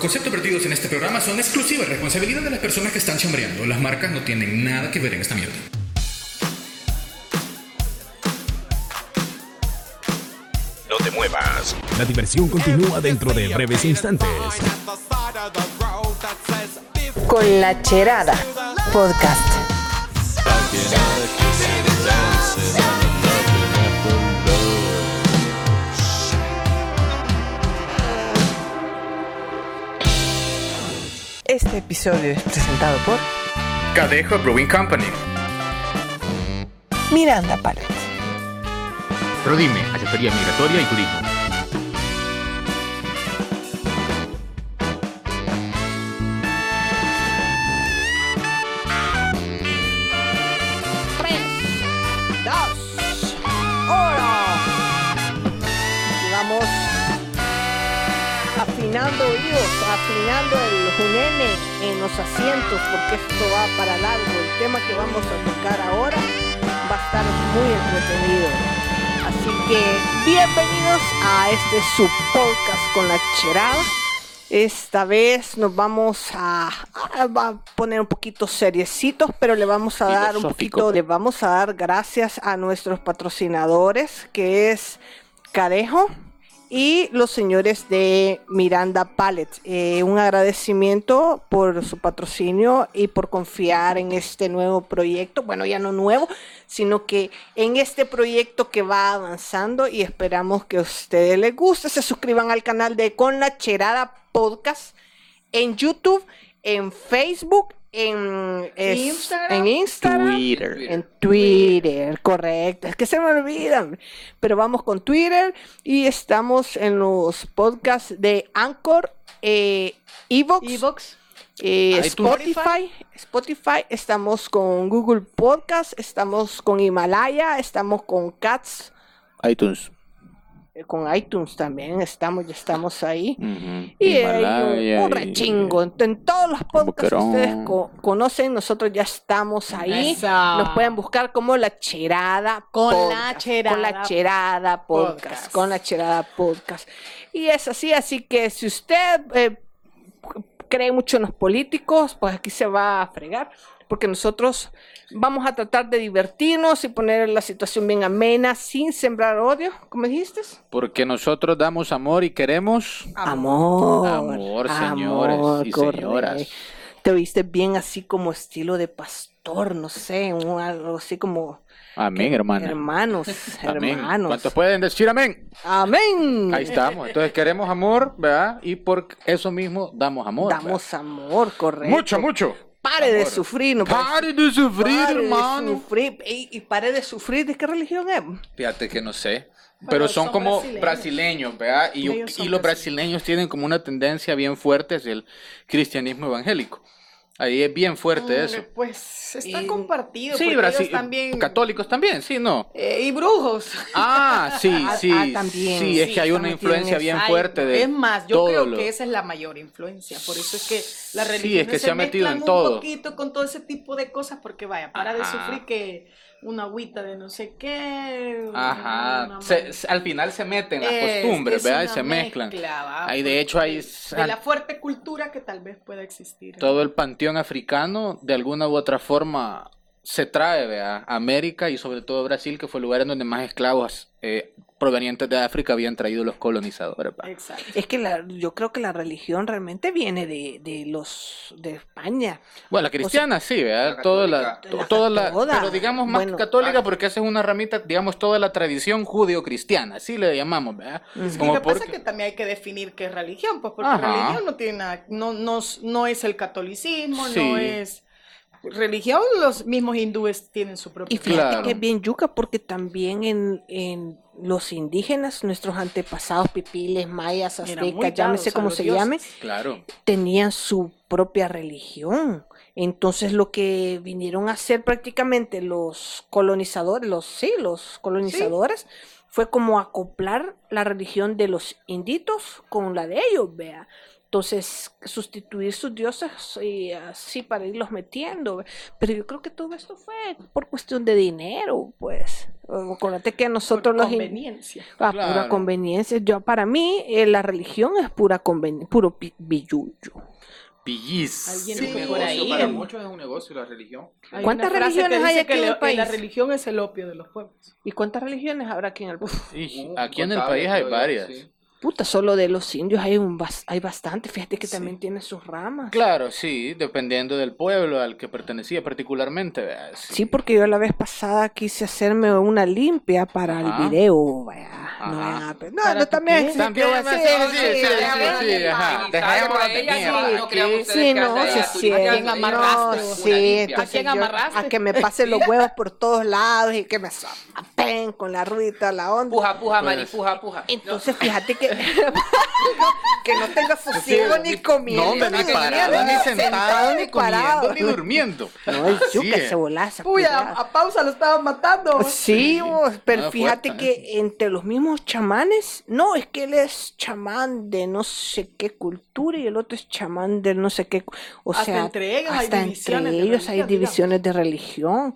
Los conceptos vertidos en este programa son exclusiva responsabilidad de las personas que están chambreando. Las marcas no tienen nada que ver en esta mierda. No te muevas. La diversión continúa dentro de breves instantes. Con la Cherada Podcast. Este episodio es presentado por Cadejo Brewing Company. Miranda Palette. Prodime, asesoría migratoria y turismo. Junene en los asientos, porque esto va para largo. El tema que vamos a tocar ahora va a estar muy entretenido. Así que bienvenidos a este su podcast con la cherada. Esta vez nos vamos a, a- poner un poquito seriecitos, pero le vamos a dar un poquito, le vamos a dar gracias a nuestros patrocinadores, que es Cadejo y los señores de Miranda Palette. Eh, un agradecimiento por su patrocinio y por confiar en este nuevo proyecto. Bueno, ya no nuevo, sino que en este proyecto que va avanzando y esperamos que a ustedes les guste. Se suscriban al canal de Con la Cherada Podcast en YouTube, en Facebook, en, es- Instagram. en Instagram, en Twitter, correcto. Es que se me olvidan. Pero vamos con Twitter y estamos en los podcasts de Anchor, eh, Evox, Evox. eh. Spotify, Spotify, estamos con Google Podcast, estamos con Himalaya, estamos con Cats, iTunes. Eh, con iTunes también, estamos, ya estamos ahí. Y hay Himalaya un, rechingo. En, en todos los podcasts que ustedes co- conocen, nosotros ya estamos ahí. Eso. Nos pueden buscar como La Cherada Con La Podcast, Cherada Con La Cherada Podcast. Podcast. Con La Cherada Podcast. Y es así, así que si usted eh, cree mucho en los políticos, pues aquí se va a fregar. Porque nosotros vamos a tratar de divertirnos y poner la situación bien amena, sin sembrar odio, como dijiste. Porque nosotros damos amor y queremos Amor. Amor, señores y correcto. señoras. Te viste bien así como estilo de pastor, no sé, un- algo así como amén, hermana. hermanos, Amén. hermanos. ¿Cuántos pueden decir amén? Amén. Ahí estamos. Entonces queremos amor, ¿verdad? Y por eso mismo damos amor. Damos amor, correcto. mucho, mucho. Pare de amor. sufrir, no Pare de sufrir, Pare de hermano. sufrir. Y, y pare de sufrir, ¿de qué religión es? Fíjate que no sé. Pero, Pero son, son como brasileños. brasileños, ¿verdad? Y, y los brasileños tienen como una tendencia bien fuerte hacia el cristianismo evangélico. Ahí es bien fuerte eso. Pues está Y- compartido. Sí, Brasil, también. católicos también, sí, ¿no? eh, y brujos. Ah, sí, Ah, sí, ah, también. sí, es Sí, que hay una influencia bien Ay, fuerte de Es más, yo todo creo lo- que esa es la mayor influencia. Por eso es que la Sí, religión es que se ha metido en todo. un poquito con todo ese tipo de cosas porque vaya, para de sufrir que una agüita de no sé qué. Ajá, una se- al final se meten las Es- costumbres, es ¿verdad? Y se mezclan. Ahí de hecho hay de la fuerte cultura que tal vez pueda existir. todo el panteón africano, de alguna u otra forma se trae ¿verdad? a América y sobre todo Brasil, que fue el lugar en donde más esclavos eh, provenientes de África habían traído los colonizadores. Exacto. Es que la- yo creo que la religión realmente viene de, de los de España. Bueno, la cristiana sí, ¿verdad? La Toda la, to- La toda la, toda. pero digamos más Bueno, católica porque esa es una ramita, digamos, toda la tradición judeo-cristiana, así le llamamos, ¿verdad? Ujú. Como lo que pasa porque- es que también hay que definir qué es religión, pues porque Ajá. religión no tiene nada, no, no, no es el catolicismo, Sí. no es religión, los mismos hindúes tienen su propia Y fíjate Claro. que es bien yuca porque también en, en los indígenas, nuestros antepasados, pipiles, mayas, aztecas, llámese como se dioses. llame, Claro. tenían su propia religión. Entonces lo que vinieron a hacer prácticamente los colonizadores, los sí, los colonizadores, fue como acoplar la religión de los inditos con la de ellos, vea. Entonces, sustituir sus dioses y así para irlos metiendo. Pero yo creo que todo esto fue por cuestión de dinero, pues. Acuérdate que nosotros Por los... conveniencia. Ah, Claro. pura conveniencia. Yo, para mí, eh, la religión es pura conveniencia, puro pi- billullo. Pillis. Alguien Sí, por ahí, para en- muchos es un negocio la religión. Hay ¿Cuántas religiones hay aquí en el país? La religión es el opio de los pueblos. ¿Y cuántas religiones habrá aquí en el Y Uh, aquí en el país hay varias. sí. Puta, solo de los indios hay un bas- hay bastante. Fíjate que Sí. también tiene sus ramas. Claro, sí, dependiendo del pueblo al que pertenecía particularmente. ¿verdad? Sí, porque yo la vez pasada quise hacerme una limpia para Ajá. el video. vaya. No, vaya, pero- no, ¿Para no, también. También, sí, sí, sí, sí, sí, ajá. Dejémoslo a de ella, mierda. sí, no Sí, que no, sí ella es tu- cierto. ¿A quién amarraste? ¿A quién yo- amarraste? A que me pasen los huevos por todos lados y que me zapen con la ruedita, la onda. Puja, puja, Mari, Pues- puja, puja. Entonces, fíjate que que no tenga sosiego ni comiendo. Ni parado, ni sentado, ni parado. comiendo, ni durmiendo. No, el es. se volaza. Uy, a, pausa lo estaban matando. Sí, vos, pero fíjate que entre los mismos chamanes, no, es que él es chamán de no sé qué cultura y el otro es chamán de no sé qué, o Hasta sea, entre ellos hay hasta divisiones entre de ellos hay religión, divisiones de religión.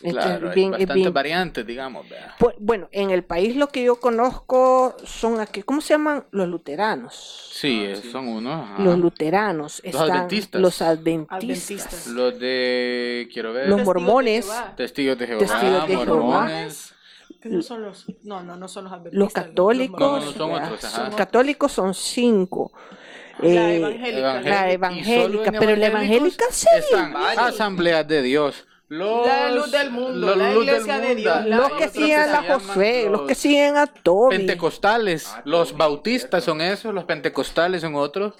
Entonces, Claro, hay bien- bastantes bien- variantes, digamos. ¿verdad? Pu- Bueno, en el país lo que yo conozco son aquí, ¿cómo se llaman? Los luteranos. Sí, eh, son unos. ajá. Los luteranos están adventistas. los adventistas, Adventistas. Los de. Quiero ver. los Testigos de mormones, Jehová. Testigos de Jehová. Testigos de Jehová. mormones. Que no son los, no, no, no son los adventistas. los católicos, No, no, son otros, ajá. Católicos son cinco. La Eh, evangélica. Evangélica. La evangélica, pero la evangélica Varios. asambleas de Dios. Los, La luz del mundo, los la luz del iglesia de mundo. Dios, la- Hay los que siguen a llaman Josué, los que los siguen a Toby. Pentecostales, Ah, los sí, bautistas son esos, los pentecostales son otros.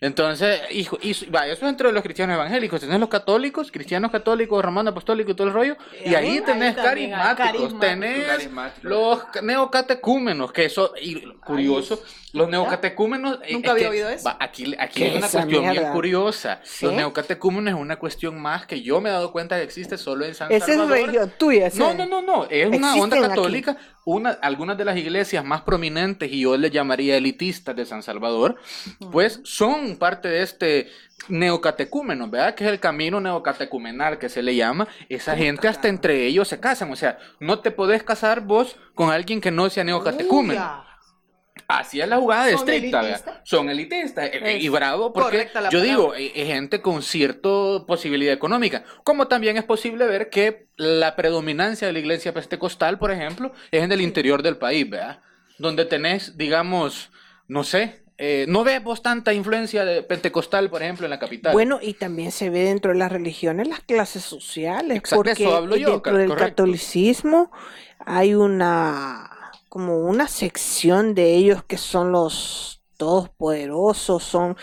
Entonces, hijo, y, va, eso es entre los cristianos evangélicos. Tenés los católicos, cristianos católicos, romanos apostólicos y todo el rollo. Y, Y ahí tenés carismáticos, carismáticos. tenés Carismáticos. los neocatecúmenos, que eso, y curioso, los neocatecúmenos. eh, Nunca es había que, oído eso. aquí aquí ¿Qué hay una cuestión bien curiosa. ¿Sí? Los neocatecúmenos es una cuestión más que yo me he dado cuenta que existe solo en San Esa es Salvador. religión tuya. esa No, es. no, no, no, es una onda aquí. católica. Una, algunas de las iglesias más prominentes, y yo les llamaría elitistas de San Salvador, pues son parte de este neocatecúmeno, ¿verdad? Que es el camino neocatecumenal que se le llama. Esa gente hasta entre ellos se casan, o sea, no te podés casar vos con alguien que no sea neocatecúmeno. Uya. Así es la jugada ¿Son estricta, elitistas? ¿verdad? Son elitistas. Y Es bravo, porque yo digo, eh, eh, gente con cierta posibilidad económica. Como también es posible ver que la predominancia de la iglesia pentecostal, por ejemplo, es en el interior del país, ¿verdad? Donde tenés, digamos, no sé, eh, no ves vos tanta influencia de pentecostal, por ejemplo, en la capital. Bueno, y también se ve dentro de las religiones las clases sociales, Exacto, porque eso hablo yo, dentro del correcto. catolicismo hay una como una sección de ellos que son los todopoderosos, son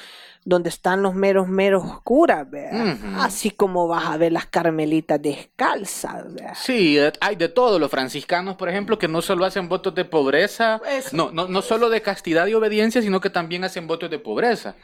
donde están los meros meros curas, ¿verdad? Así como vas a ver las carmelitas descalzas, ¿verdad? Sí, hay de todo. Los franciscanos, por ejemplo, que no solo hacen votos de pobreza, Eso. no, no, no solo de castidad y obediencia, sino que también hacen votos de pobreza.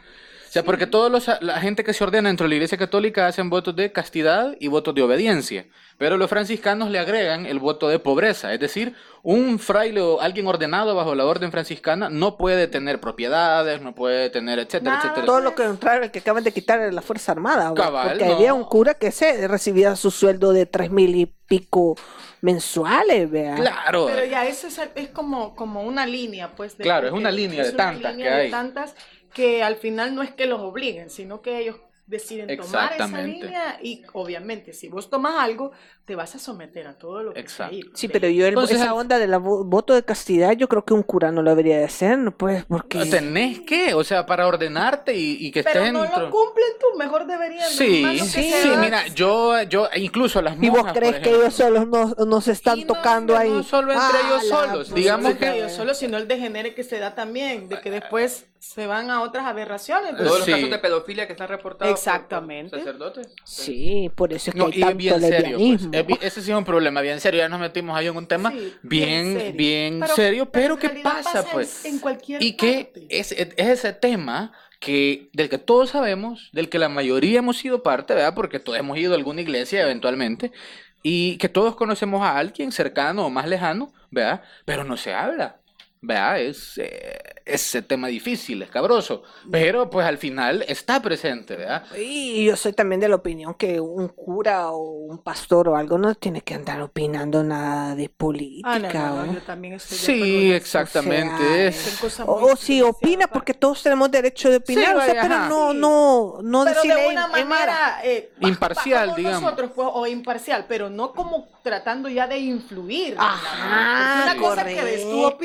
Sea, porque todos los, la gente que se ordena dentro de la Iglesia Católica hacen votos de castidad y votos de obediencia. Pero los franciscanos le agregan el voto de pobreza. Es decir, un fraile o alguien ordenado bajo la orden franciscana no puede tener propiedades, no puede tener, etcétera, Nada. etcétera. Todo lo contrario que acaban de quitar de la Fuerza Armada. Cabal, porque no. había un cura que se recibía su sueldo de tres mil y pico mensuales, ¿verdad? Claro. Pero ya eso es, es como, como una línea, pues. de- Claro, es una línea de una tantas línea que de hay. tantas que al final no es que los obliguen, sino que ellos deciden tomar esa línea y obviamente si vos tomas algo, te vas a someter a todo lo que Exacto. ahí. Sí, pero yo el- Entonces, esa onda del voto de castidad, yo creo que un cura no lo debería de hacer, ¿no? pues, porque... Tenés que, o sea, para ordenarte y, y que Pero estés no dentro. lo cumplen tú, mejor deberían. Sí, sí, sí, mira, yo, yo, incluso las ¿Y monjas, vos crees que ellos solos no, no se están Y no, tocando ahí? no solo entre ellos Ah, la solos, digamos No que- ellos solo, sino el degenere que se da también, de que después se van a otras aberraciones. pues. Todos los Sí. casos de pedofilia que están reportados por- por Exactamente. sacerdotes. Sí, por eso es que No, hay tanto bien serio, pues. ese sí es un problema bien serio. Ya nos metimos ahí en un tema Sí, bien, serio. bien serio, pero ¿qué pasa, en- pues? En, cualquier Y que parte. es, es ese tema que del que todos sabemos, del que la mayoría hemos sido parte, ¿verdad? Porque todos hemos ido a alguna iglesia eventualmente, y que todos conocemos a alguien cercano o más lejano, ¿verdad? Pero no se habla. Vea, es eh, ese tema difícil, escabroso, pero pues al final está presente, ¿verdad? Y yo soy también de la opinión que un cura o un pastor o algo no tiene que andar opinando nada de política. Ah, no, no, no, o- yo también estoy de Sí, exactamente. O sea, es- O, si opina, porque todos tenemos derecho de opinar, Sí, o sea, vaya, pero ajá. no, no, no pero decirle de una manera eh, Imparcial, digamos. nosotros pues, o imparcial pero no como tratando ya de influir Ajá, una cosa que des tu correcto,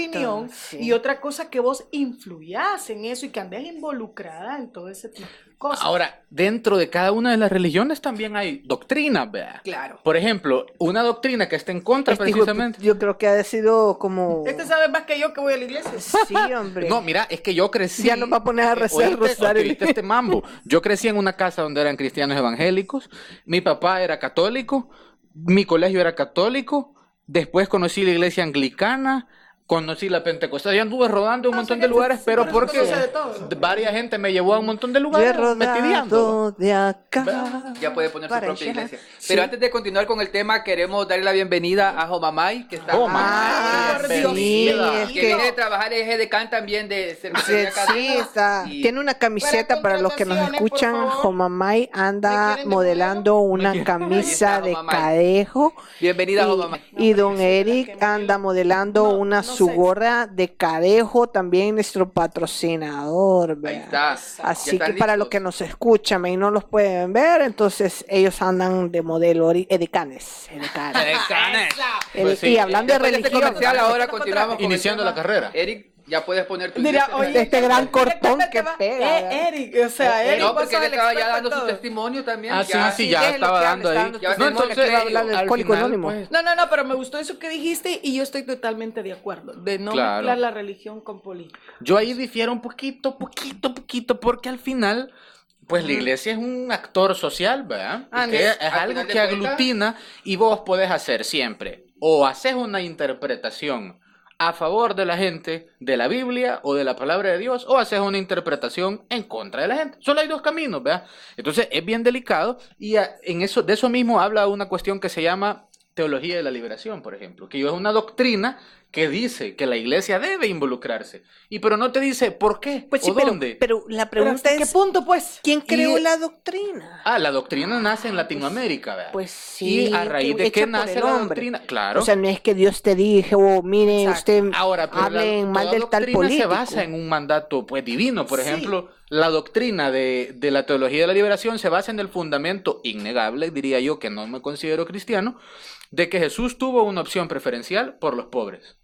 opinión sí. y otra cosa que vos influyas en eso y que andes involucrada en todo ese tipo de cosas Ahora, dentro de cada una de las religiones también hay doctrinas, ¿verdad? claro Por ejemplo, una doctrina que está en contra Este hijo de precisamente. pu- yo creo que ha sido como... este sabe más que yo que voy a la iglesia Sí, hombre. No, mira, es que yo crecí. Ya nos va a poner a rezar Oíste- rosario. este mambo. Yo crecí en una casa donde eran cristianos evangélicos. Mi papá era católico. Mi colegio era católico. Después conocí la iglesia anglicana. Conocí la pentecostal. Yo anduve rodando un Ah, montón sí, de sí, lugares, sí, pero porque de varias gente me llevó a un montón de lugares metideando. rodado de acá. Ya puede poner su propia iglesia. Sí. Pero antes de continuar con el tema, queremos darle la bienvenida a Jomamay, que está Oh, Ah, sí, que viene de trabajar Edecán también de Sí, cervecería sí, Cadena. está. Y- Tiene una camiseta Para para los que nos escuchan. Jomamay ¿Me anda de modelando una camisa está, de cadejo. Bienvenida, Jomamay. y don sí, Eric anda modelando No, una no su gorra de cadejo, también nuestro patrocinador. Ahí está. Así que para los que nos escuchan y no los pueden ver, entonces ellos andan de modelo edecanes. edecanes. Edecanes. Ede- Pues sí. Y hablando de Después de este religión, comercial, ahora continuamos Iniciando la carrera. Eric, ya puedes poner tu Mira, oye, Este gran cortón que pega, Eh, Eric, o sea, Eh, Eric, no, porque él estaba ya dando su testimonio también. Ah, sí, ya. sí, sí, ya estaba dando ahí. No, entonces, que va a hablar del al Alcohólico final, Anónimo. pues, No, no, no, pero me gustó eso que dijiste y yo estoy totalmente de acuerdo, de no Claro. mezclar la religión con política. Yo ahí difiero un poquito, poquito, poquito, porque al final, pues la iglesia es un actor social, ¿verdad? Ah, que es Al algo que aglutina y vos podés hacer siempre. O haces una interpretación a favor de la gente de la Biblia o de la palabra de Dios, o haces una interpretación en contra de la gente. Solo hay dos caminos, ¿verdad? Entonces es bien delicado y en eso, de eso mismo habla una cuestión que se llama teología de la liberación, por ejemplo, que es una doctrina que dice que la iglesia debe involucrarse, y pero no te dice por qué Pues sí, o pero, dónde. pero la Pero pregunta ¿hasta qué es, punto, pues? ¿quién creó Y- la doctrina? Ah, la doctrina nace en Latinoamérica, ¿verdad? Pues sí, Y a raíz de qué nace la doctrina, claro. O sea, no es que Dios te dijo, mire, Exacto. usted Ahora, pero la- mal del tal doctrina político. se basa en un mandato pues divino. Por Sí. ejemplo, la doctrina de, de la teología de la liberación se basa en el fundamento innegable, diría yo, que no me considero cristiano, de que Jesús tuvo una opción preferencial por los pobres.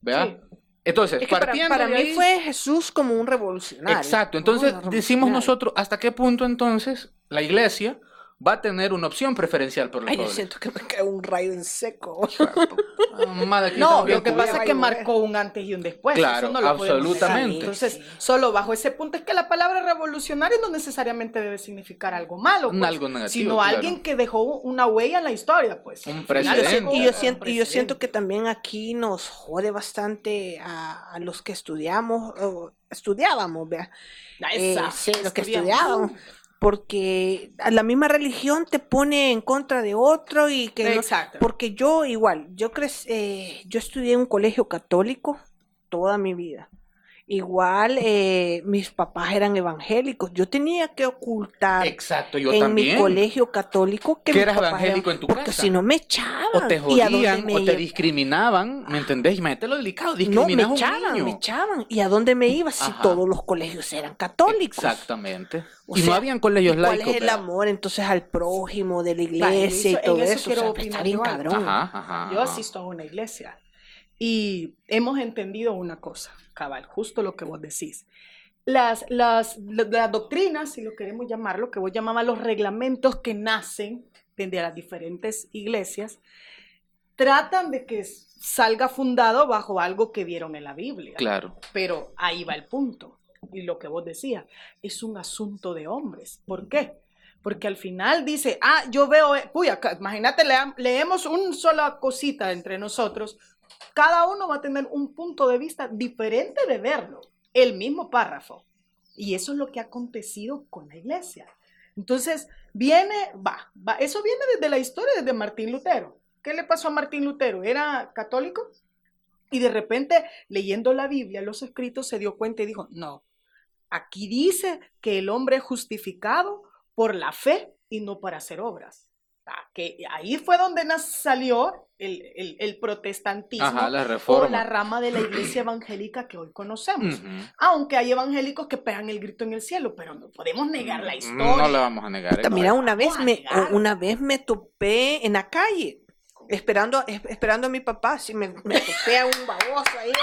¿Verdad? Entonces, Es que para, partiendo para de mí ahí- fue Jesús como un revolucionario. Exacto, entonces decimos nosotros hasta qué punto entonces la iglesia va a tener una opción preferencial por los Ay, yo siento que me cae un rayo en seco. No, lo que pasa es que marcó un antes y un después. Claro, eso no lo podemos negar. absolutamente. Entonces, solo bajo ese punto es que la palabra revolucionario no necesariamente debe significar algo malo, pues, Algo negativo, sino claro. alguien que dejó una huella en la historia, pues. Un precedente. Y yo siento, y yo precedente. siento que también aquí nos jode bastante a, a los que estudiamos, o estudiábamos, vea. Eh, sí, los que estudiamos. estudiábamos. Porque a la misma religión te pone en contra de otro y que no- Exacto. porque yo igual, yo crec- eh, yo estudié en un colegio católico toda mi vida. Igual eh, mis papás eran evangélicos. Yo tenía que ocultar Exacto, yo en también. mi colegio católico que, eras evangélico eran- en tu porque casa. si no me echaban. O te ¿Y jodían, o te iba? discriminaban, ¿me entendés? Imagínate lo delicado, No, me a un echaban, niño. me echaban. ¿Y a dónde me iba si Ajá. todos los colegios eran católicos? Exactamente. O y no sea, habían colegios ¿Y ¿Cuál laicos. es el amor entonces al prójimo de la Vale, iglesia eso- y todo en eso eso? quiero O sea, opinar está bien cabrón. Ajá, ajá. Yo ajá. asisto a una iglesia y hemos entendido una cosa, cabal, justo lo que vos decís. Las, las, la- las doctrinas, si lo queremos llamar, lo que vos llamabas los reglamentos que nacen desde las diferentes iglesias, tratan de que salga fundado bajo algo que vieron en la Biblia. Claro. Pero ahí va el punto. Y lo que vos decías, es un asunto de hombres. ¿Por qué? Porque al final dice, ah, yo veo, eh, uy, acá, imagínate, lea- leemos una sola cosita entre nosotros, cada uno va a tener un punto de vista diferente de verlo, el mismo párrafo. Y eso es lo que ha acontecido con la iglesia. Entonces, viene, va, va, eso viene desde la historia, desde Martín Lutero. ¿Qué le pasó a Martín Lutero? ¿Era católico? Y de repente, leyendo la Biblia, los escritos, se dio cuenta y dijo, no, aquí dice que el hombre es justificado por la fe y no para hacer obras. Que ahí fue donde salió el, el- el protestantismo Ajá, la o la rama de la iglesia evangélica que hoy conocemos. Aunque hay evangélicos que pegan el grito en el cielo, pero no podemos negar la historia. No la vamos a negar. ¿eh? Mira, una vez me, negar. una vez me topé en la calle, esperando, es- esperando a mi papá, sí, me, me topé a un baboso ahí.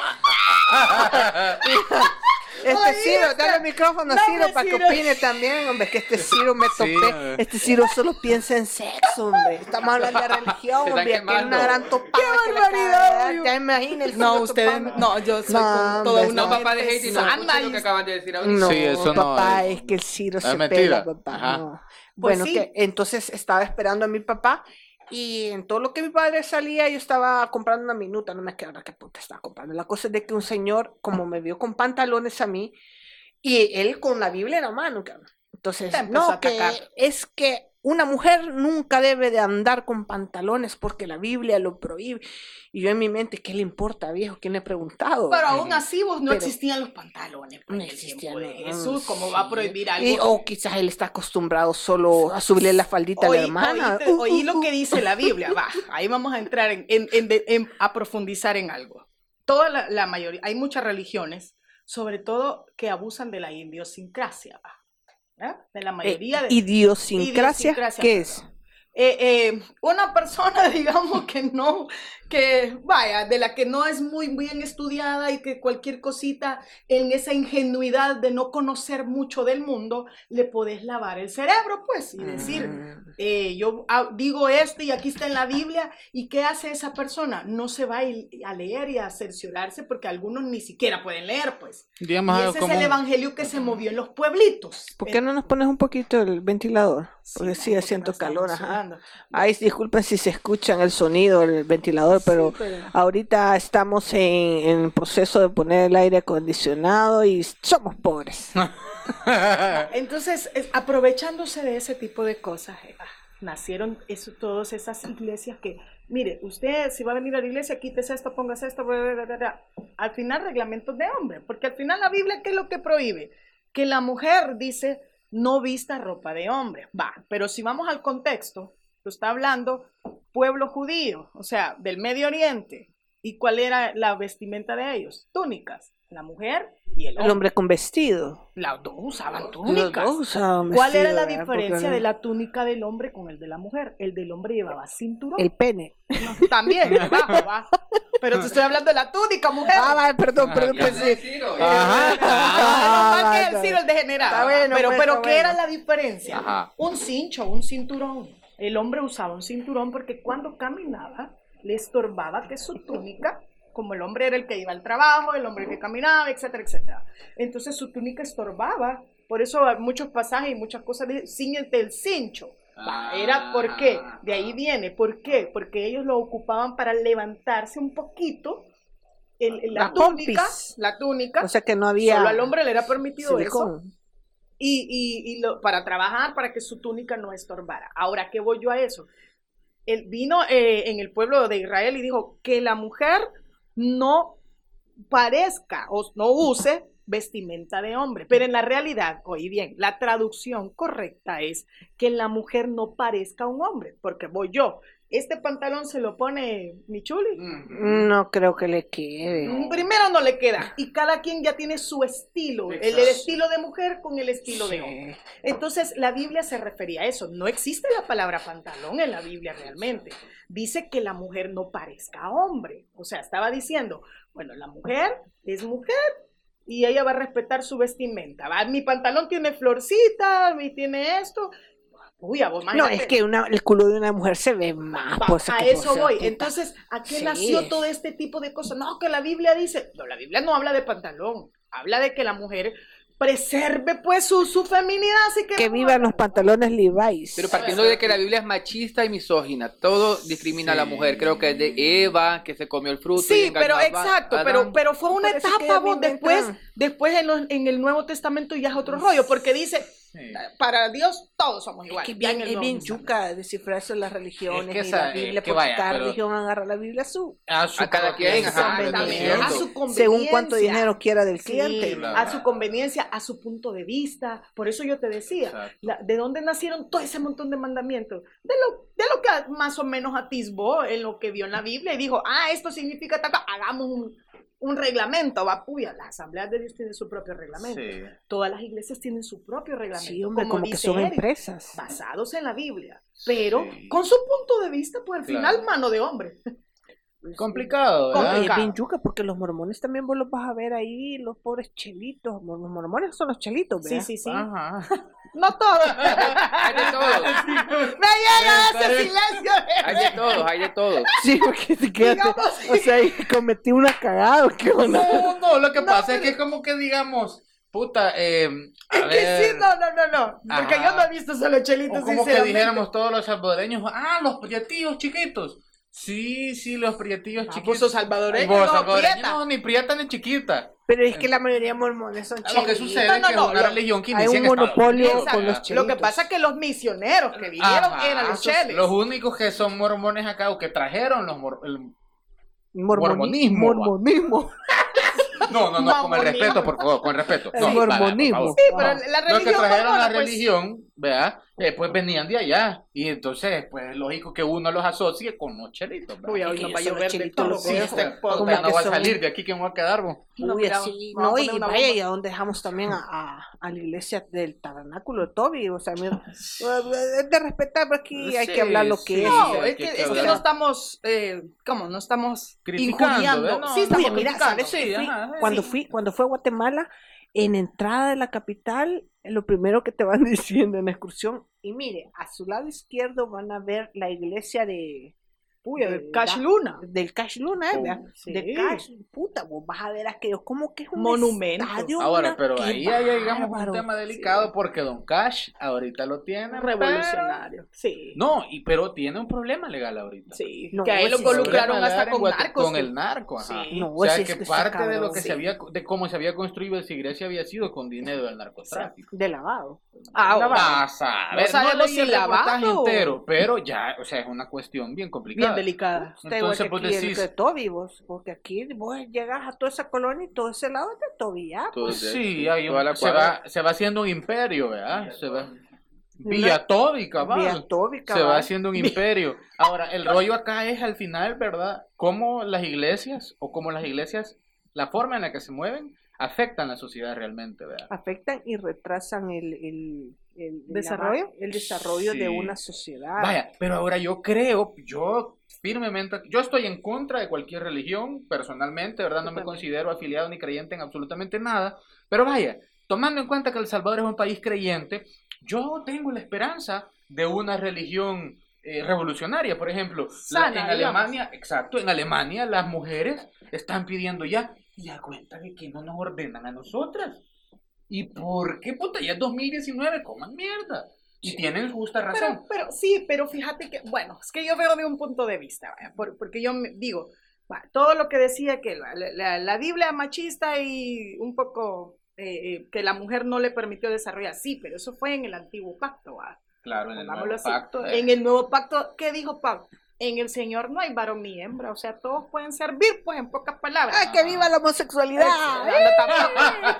Este Ciro, dale el micrófono a Ciro para que opine también, hombre, que este Ciro me topé. hombre. Este Ciro solo piensa en sexo, hombre. Estamos hablando de religión, hombre, aquí hay quemando. una gran topada. que le barbaridad! Ya imagina el No, ustedes, no, yo soy No, con una No, papá de Haiti, no lo que acaban de decir ahorita. Sí, eso no papá, es- es que el Ciro es se pega, papá. Pues Bueno, que entonces estaba esperando a mi papá y en todo lo que mi padre salía yo estaba comprando una minuta, no me acuerdo qué puta estaba comprando. La cosa es de que un señor, como me vio con pantalones a mí, y él con la Biblia en la mano. Entonces, no, que es que una mujer nunca debe de andar con pantalones porque la Biblia lo prohíbe. Y yo en mi mente, ¿qué le importa, viejo? ¿Quién le ha preguntado? Pero aún así vos no Pero- existían los pantalones. pues, No en el existía, tiempo de no, Jesús, ¿cómo va a prohibir algo? Y- o quizás él está acostumbrado solo a subirle la faldita a Oí- la hermana. oíste- Uh, oí uh, lo uh. que dice la Biblia, va, ahí vamos a entrar en, a profundizar en algo. Toda la, la mayoría, hay muchas religiones, sobre todo que abusan de la idiosincrasia, va, ¿verdad? De la Eh, mayoría de... idiosincrasia, idiosincrasia, ¿qué es? Eh, eh, una persona, digamos, que no, que vaya, de la que no es muy bien estudiada y que cualquier cosita en esa ingenuidad de no conocer mucho del mundo, le podés lavar el cerebro, pues, y decir, Mm. eh, yo ah, digo esto y aquí está en la Biblia, ¿y qué hace esa persona? No se va a, leer y a cerciorarse porque algunos ni siquiera pueden leer, pues. Digamos, y ese como es el un- evangelio que se movió en los pueblitos. ¿Por qué no nos pones un poquito el ventilador? Porque Sí, sí, porque siento calor, ajá. Ay, disculpen si se escuchan el sonido del ventilador, pero Sí, pero- ahorita estamos en, en proceso de poner el aire acondicionado y somos pobres. Entonces, es- aprovechándose de ese tipo de cosas, ah, nacieron eso, todas esas iglesias que, mire, usted si va a venir a la iglesia, quítese esto, póngase esto, bla, bla, bla, bla, bla. al final reglamentos de hombre, porque al final la Biblia, ¿qué es lo que prohíbe? Que la mujer dice, no vista ropa de hombre, va, pero si vamos al contexto, lo está hablando pueblo judío, o sea, del Medio Oriente, ¿y cuál era la vestimenta de ellos? Túnicas, la mujer y el hombre. El hombre con vestido. Las dos usaban Los túnicas. dos usaban ¿Cuál era la ¿verdad? diferencia de la túnica del hombre con el de la mujer? El del hombre llevaba cinturón. El pene. También, debajo, va. Pero te estoy hablando de la túnica, mujer. Ah, perdón, perdón, pensé. sé, Ciro. Ajá. Ah, no, más que Ah, el Ciro, el degenerado. Está bueno, pero, pues, pero ¿qué era la diferencia? Ajá. Un cincho, un cinturón. El hombre usaba un cinturón porque cuando caminaba le estorbaba que su túnica, como el hombre era el que iba al trabajo, el hombre que caminaba, etcétera, etcétera. Entonces su túnica estorbaba. Por eso hay muchos pasajes y muchas cosas de ciñete el cincho. Va, Era por qué, de ahí viene, ¿por qué? Porque ellos lo ocupaban para levantarse un poquito el- el- la, La túnica, pompis. la túnica, O sea que no había. solo al hombre le era permitido eso. Y, y- lo- para trabajar, para que su túnica no estorbara. Ahora, ¿qué voy yo a eso? Él vino eh, en el pueblo de Israel y dijo que la mujer no parezca o no use vestimenta de hombre, pero en la realidad, oí bien, la traducción correcta es que la mujer no parezca un hombre, porque voy yo, este pantalón se lo pone mi chuli, No creo que le quede. Mm, Primero no le queda. Y cada quien ya tiene su estilo. El, estilo de mujer con el estilo de hombre. Entonces, la Biblia se refería a eso. No existe la palabra pantalón en la Biblia realmente. Dice que la mujer no parezca hombre. O sea, estaba diciendo, bueno, la mujer es mujer y ella va a respetar su vestimenta. ¿va? Mi pantalón tiene florcita, mi tiene esto. Uy, a vos, No, es que una, el culo de una mujer se ve más. Va, pues, a que eso voy. puta. Entonces, ¿a qué Sí. nació todo este tipo de cosas? No, que la Biblia dice, no, la Biblia no habla de pantalón, habla de que la mujer preserve pues su, su feminidad, así que... que vivan los pantalones Levi's. Pero partiendo de que la Biblia es machista y misógina, todo discrimina a la mujer. Creo que es de Eva, que se comió el fruto. Sí, pero Adán. exacto, pero, pero fue una Parece etapa, vos, después, entra- después en, los- en el Nuevo Testamento ya es otro rollo, porque dice, para Dios todos somos Es iguales. que ya bien, es bien yuca descifrarse las religiones Es que y esa- la Biblia, es que porque vaya, cada religión agarra la Biblia a su, A, su A cada quien, ajá, a su conveniencia. según cuánto dinero quiera del Sí, cliente. claro. a su conveniencia, a su punto de vista. Por eso yo te decía, la- ¿de dónde nacieron todo ese montón de mandamientos? De lo, de lo que más o menos atisbó en lo que vio en la Biblia y dijo, ah, esto significa tal, hagamos un, un reglamento, va, puya, la Asamblea de Dios tiene su propio reglamento. Sí. Todas las iglesias tienen su propio reglamento. Sí, hombre, como, que dice son Eric, empresas. Basados en la Biblia, pero Sí. con su punto de vista, pues al Claro. final, mano de hombre. Complicado, ¿verdad? Es Complicado. bien yuca, porque los mormones también vos los vas a ver ahí, los pobres chelitos. Los mormones son los chelitos, Sí, ¿verdad? sí, sí. Ajá. No todos. Hay de todos. Me llega ese silencio. Hay de todos, hay de todos. Sí, porque te quedaste, Digamos, o sea, y cometí una cagada, ¿qué onda? No, no, lo que No, pasa es pero- que como que digamos, puta, eh, a Es que ver, sí, no, no, no, no. Porque Ajá. yo no he visto solo chelitos, o como que dijéramos todos los salvadoreños, ah, los prietillos chiquitos. Sí, sí, los prietillos Ah, chiquitos. vos sos salvadoreño, Vos, no, salvadoreño, prieta. no, ni prieta ni chiquita. Pero es que la mayoría de mormones son Lo que sucede No, es no, que no, es una lo- religión que hay un Estados monopolio Exacto. con los ¿verdad? Lo que pasa es que los misioneros que vinieron Ajá, eran los cheles. Los únicos que son mormones acá o que trajeron los mor- el- Mormoni- mormonismo. Mormonismo. No, no, no, con el respeto, por favor, con el respeto. El No, para, por mormonismo. favor. Sí, pero No. la Los que religión trajeron la pues, religión, ¿verdad? Eh, pues venían de allá. Y entonces, pues es lógico que uno los asocie con los chelitos. ¿verdad? Uy, hoy nos va a llover de todo. los Sí, este podcast no que va a salir de aquí que me voy a quedar. vos. No, Uy, vamos a no, y vaya, y a donde dejamos también a, a, a la iglesia del tabernáculo de Toby, o sea, mira, es de respetar, pero aquí hay Sí, que hablar lo que sí. es. No, hay es que que, es que no estamos, eh, ¿cómo? No estamos Criticando, injuriando. No, sí, estamos Oye, mira, criticando. ¿sabes Sí, ajá, cuando sí. fui, cuando fue a Guatemala, en entrada de la capital, lo primero que te van diciendo en la excursión, y mire, a su lado izquierdo van a ver la iglesia de Uy, el de- Cash da- Luna. del Cash Luna, ¿eh? De Cash, puta, vos vas a ver aquello, como que es un Monumento. estadio, Ahora, pero ahí ya llegamos a un tema delicado porque Don Cash ahorita lo tiene Revolucionario. Sí. No, y pero tiene un problema legal ahorita. Sí. No, que a él lo involucraron hasta con narcos. El narco, ajá. Sí. No, O sea que es que está parte de lo que sí. se había, de cómo se había construido esa iglesia había sido con dinero del narcotráfico. de lavado. Ah, Lavado. A ver, No sabemos leí si el reportaje lavado o- entero, pero ya, o sea, es una cuestión bien complicada. Bien delicada. Entonces, que pues decís- de Toby, vos, porque aquí vos llegas a toda esa colonia y todo ese lado es de Toby, Pues sí, hay un- se, va, se va haciendo un imperio, ¿verdad? Se va, vía Toby, cabal. Vía Toby, Se va cabal. haciendo un imperio. Ahora, el rollo acá es al final, ¿verdad? Cómo las iglesias, o cómo las iglesias, la forma en la que se mueven, afectan la sociedad realmente, ¿verdad? afectan y retrasan el, el, el- el ¿Desarrollo? el desarrollo Sí. de una sociedad. Vaya, pero ahora yo creo, yo firmemente, yo estoy en contra de cualquier religión, personalmente, ¿verdad? No me considero afiliado ni creyente en absolutamente nada, pero vaya, tomando en cuenta que El Salvador es un país creyente, yo tengo la esperanza de una religión eh, revolucionaria, por ejemplo, la- en digamos. Alemania, exacto, en Alemania las mujeres están pidiendo ya, y a cuenta de que no nos ordenan a nosotras. ¿Y por qué, puta? Ya es 2019, coman mierda. Y tienen justa razón. Pero, pero sí, pero fíjate que, bueno, es que yo veo de un punto de vista, por- porque yo me- digo, todo lo que decía que la, la- la Biblia machista y un poco eh, eh, que la mujer no le permitió desarrollar, sí, pero eso fue en el antiguo pacto, va. Claro, en el nuevo así. pacto. eh, En el nuevo pacto, ¿qué dijo Pablo? En el Señor no hay varón ni hembra, o sea, todos pueden servir, pues, en pocas palabras. ¡Ah, que viva la homosexualidad!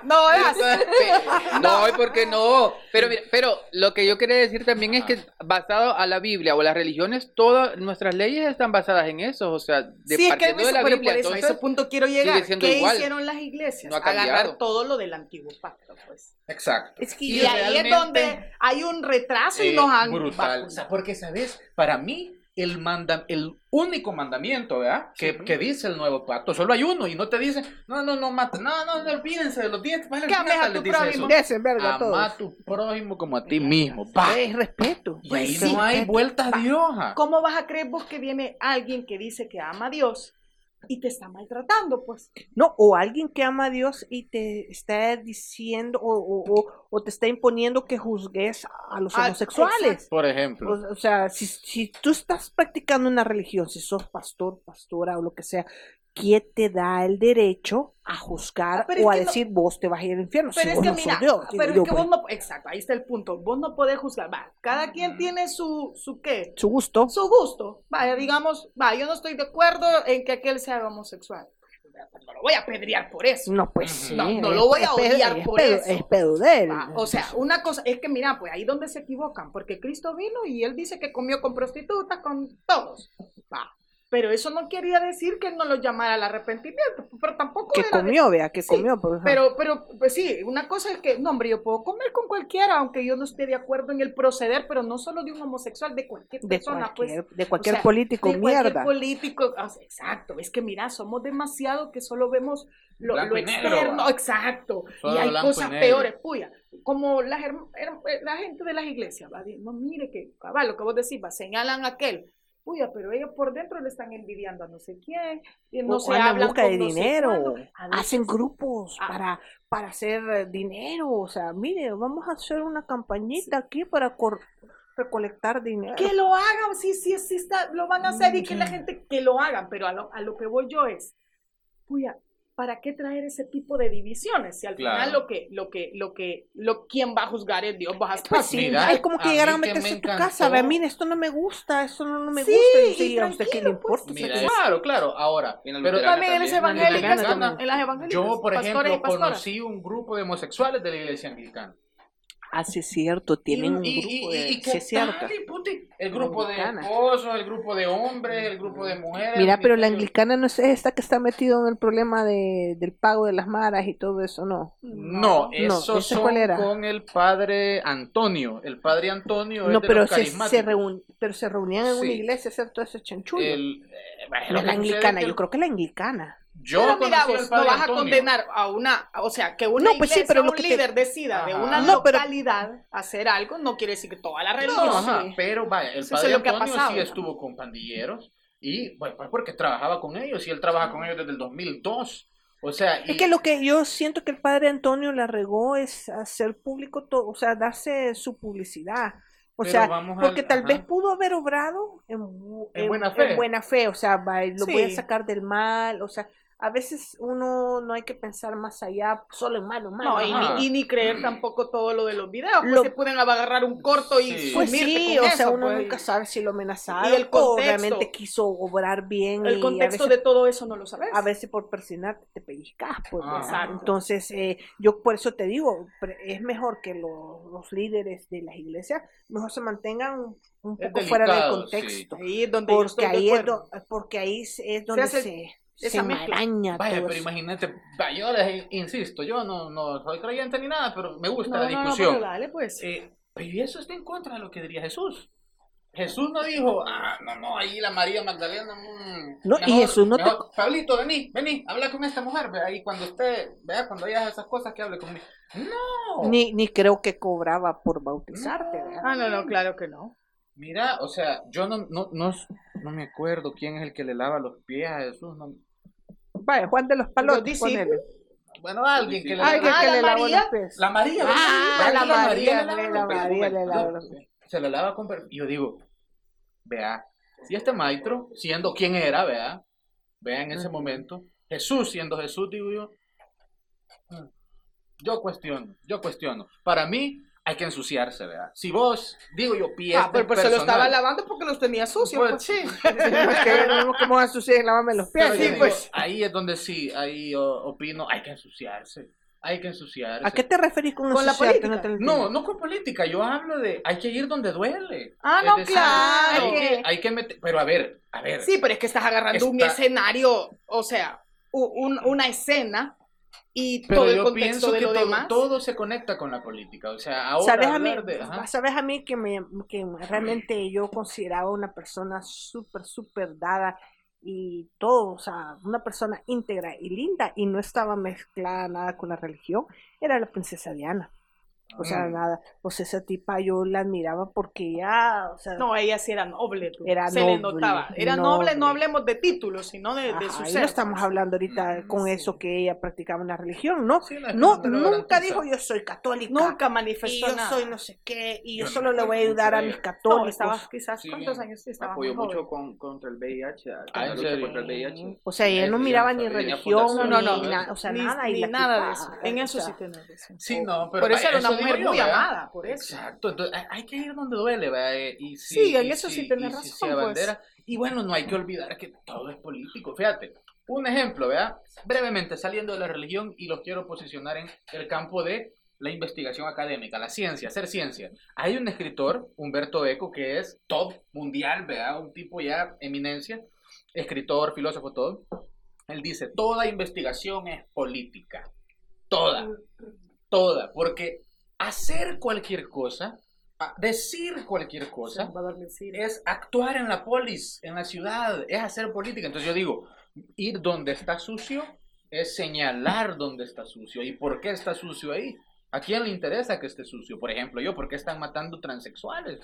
No, es No, ¿y por qué no? Pero mira, pero lo que yo quería decir también es que basado a la Biblia o las religiones, todas nuestras leyes están basadas en eso, o sea, de sí, es que partiendo de la Biblia, por eso, a entonces, ese punto quiero llegar. ¿Qué igual. hicieron las iglesias? No. Agarrar todo lo del antiguo pacto, pues. Exacto. Es que Y, ahí es donde hay un retraso y eh, nos han brutal. vacunado. O sea, porque, ¿sabes? Para mí, el, manda, el único mandamiento, ¿verdad? Que, que dice el nuevo pacto, solo hay uno y no te dice, no, no, no maten, no, no, no olvídense de los diez. Vale, a tu prójimo. Verga Ama todos. a tu prójimo como a ti mismo. Es respeto. Y ahí Sí, no hay respeto. vueltas de hoja. ¿Cómo vas a creer vos que viene alguien que dice que ama a Dios y te está maltratando? Pues No, o alguien que ama a Dios y te está diciendo o, o- o- o te está imponiendo que juzgues a los Ah, homosexuales. Por ejemplo. O, o sea, si, si tú estás practicando una religión, si sos pastor, pastora o lo que sea, ¿quién te da el derecho a juzgar Ah, es o a no- decir vos te vas a ir al infierno? Pero si es vos que no mira, Dios, pero es que pues, vos no, exacto, ahí está el punto. Vos no podés juzgar. Va, cada quien tiene su, su qué, su gusto. su gusto. Vaya, digamos, va, yo no estoy de acuerdo en que aquel sea homosexual. No lo voy a pedrear por eso. No, pues sí. No, no lo voy a es odiar es por pedo- eso. Es pedo de él. Ah, o sea, una cosa es que mira, pues ahí donde se equivocan, porque Cristo vino y él dice que comió con prostitutas, con todos. Va. Pero eso no quería decir que no lo llamara al arrepentimiento, pero tampoco que era de- comió, vea, que Sí, comió. Por ejemplo. Pero, pero, pues sí, una cosa es que, no, hombre, yo puedo comer con cualquiera, aunque yo no esté de acuerdo en el proceder, pero no solo de un homosexual, de cualquier de persona, cualquier, pues. de cualquier O sea, político, de cualquier mierda. político, o sea, exacto, es que mira, somos demasiado que solo vemos lo, negro, externo, exacto, Solo y hay y cosas peores, puya, como las herm- herm- eh, la gente de las iglesias, va, no mire que, cabal, lo que vos decís, va, señalan a aquel, puya, pero ellos por dentro le están envidiando a no sé quién, y no O se hablan busca con de no dinero. Hacen grupos Ah. para, para hacer dinero. O sea, mire, vamos a hacer una campañita aquí para recolectar dinero. que lo hagan, sí, sí, sí, está, lo van a hacer y que la gente que lo hagan, pero a lo, a lo que voy yo es, puya, ¿para qué traer ese tipo de divisiones? Si al Claro. final lo que, lo que, lo que, lo, quien va a juzgar es Dios, vas a estar Pues sí, Mira, es como que a llegaran a mí meterse me en tu casa. Ve, mire, esto no me gusta, esto no, no me Sí, gusta. Y, y sí, a usted qué le pues. importa. Mira, claro, claro. Ahora, pero También eres también. evangélica, En las evangélicas, yo, por ejemplo, conocí un grupo de homosexuales de la iglesia anglicana. Ah, sí, es cierto, tienen un Y- grupo y- de... y- y sí, qué es cierto. tal, y puti, El grupo de esposos, el grupo de hombres, el grupo de mujeres. Mira, pero la anglicana no es esta que está metido en el problema de, del pago de las maras y todo eso, no. No, esos ¿ese son cuál era? con el padre Antonio. El padre Antonio No, es de pero los se, se, reun- pero se reunían en una Sí. iglesia a hacer todo ese chanchullo. El, eh, bueno, no la anglicana, yo creo que la anglicana. Yo pero mira, vos no vas a Antonio. condenar a una, o sea, que una No, pues sí, iglesia, pero lo un que te- líder decida de Ajá. una No, pero- localidad hacer algo, no quiere decir que toda la No, religión. ajá, sí. pero vaya, el padre lo que ha Antonio pasado, sí ¿no? estuvo con pandilleros y, bueno, pues porque trabajaba con ellos y él trabaja con ellos desde el 2002. O sea, y, Es que lo que yo siento que el padre Antonio la regó es hacer público todo, o sea, darse su publicidad. O Pero sea, vamos al- porque tal ajá. vez pudo haber obrado en, bu- En buena fe. en buena fe, o sea, va, lo voy a Sí. sacar del mal, o sea, a veces uno no hay que pensar más allá, solo en malo, malo. No, y ni, y ni creer tampoco todo lo de los videos, Lo- se pueden agarrar un corto y Sí. Pues sí, con o sea, eso, uno pues. nunca sabe si lo amenazaron Y el o realmente quiso obrar bien El contexto veces de todo eso no lo sabes. a veces por presionarte te pellizcas, pues, Ah. Entonces, eh, yo por eso te digo, es mejor que los, los líderes de las iglesias mejor se mantengan un, poco fuera del contexto, Ahí es donde porque ahí es, do- porque ahí es, es donde hace se, esa se maraña Vaya, pero imagínate, yo les insisto, yo no, no soy creyente ni nada, pero me gusta No, la no, no, discusión. pero dale, pues. Eh, pero y eso está en contra de lo que diría Jesús. Jesús no dijo, ah, no, no, ahí la María Magdalena. mm, No, y Jesús no te- mejor, Pablito, vení, vení, habla con esta mujer, vea, y cuando usted, vea, cuando haya esas cosas que hable conmigo. No. Ni, ni creo que cobraba por bautizarte, ¿verdad? Ah, no, no, claro que no. Mira, o sea, yo no, no, no, no me acuerdo quién es el que le lava los pies a Jesús. no- Vaya, Juan de los Palotes. Bueno, alguien que le que, Ah, que la le María. los pies. La María. Ah, la María, la los pies, María le lava no, los pies. Se le lava con... yo digo, vea, si este maestro, siendo quien era, vea, vea en ese momento, Jesús siendo Jesús, digo yo, yo cuestiono, yo cuestiono. Para mí hay que ensuciarse, vea. Si vos, digo yo, pies Ah, pero del pues se lo estaba lavando porque los tenía sucios. Pues, Pues, sí. Es que no que vamos a ensuciar y lavarme los pies. Pero Sí, digo, pues. ahí es donde sí, ahí opino, hay que ensuciarse. Hay que ensuciarse. ¿A qué te referís con, Con la política. No No, con política, yo hablo de hay que ir donde duele. Ah, no, decir, claro. Hay que, hay que meter, pero a ver, a ver. Sí, pero es que estás agarrando un escenario, o sea, un- una escena y pero todo el yo contexto pienso de que lo todo, demás. todo se conecta con la política. O sea, ahora ¿Sabes a, mí, de. ¿Sabes a mí que, me, que realmente yo consideraba una persona súper, súper dada y todo, o sea, una persona íntegra y linda y no estaba mezclada nada con la religión? Era la princesa Diana. O sea, Mm. nada. Pues esa tipa yo la admiraba porque ya, o sea, No, ella sí era noble. tú. Era Se le noble, notaba. Era noble, no hablemos de títulos, sino de, su ser. no estamos hablando ahorita Mm, con sí. eso que ella practicaba en la religión, ¿no? Sí, no No, no nunca dijo yo soy católica. Nunca y manifestó yo nada. soy no sé qué, y yo, Yo no solo le voy a ayudar a mis No, católicos. estaba quizás, Sí, ¿cuántos años sí estaba? Apoyó mucho con, contra el VIH, Ah, VIH. O sea, ella no miraba no ni religión, No, No, no, ni, no. na- o sea, nada. ni nada de eso. En eso sí razón. Sí, no, pero Por eso era una mujer muy amada, por eso. Exacto, entonces hay- que ir donde duele, ¿verdad? Eh, Y si, Sí, en eso si- sí tenés si razón, se pues. Y bueno, no hay que olvidar que todo es político. Fíjate, un ejemplo, ¿verdad? Brevemente, saliendo de la religión y los quiero posicionar en el campo de la investigación académica, la ciencia, hacer ciencia. Hay un escritor, Humberto Eco, que es top mundial, ¿verdad? Un tipo ya eminencia, escritor, filósofo, todo. Él dice, toda investigación es política. Toda. Toda. Porque hacer cualquier cosa, decir cualquier cosa, es actuar en la polis, en la ciudad, es hacer política. Entonces yo digo, ir donde está sucio es señalar dónde está sucio y por qué está sucio ahí. ¿A quién le interesa que esté sucio? Por ejemplo, yo, ¿por qué están matando transexuales?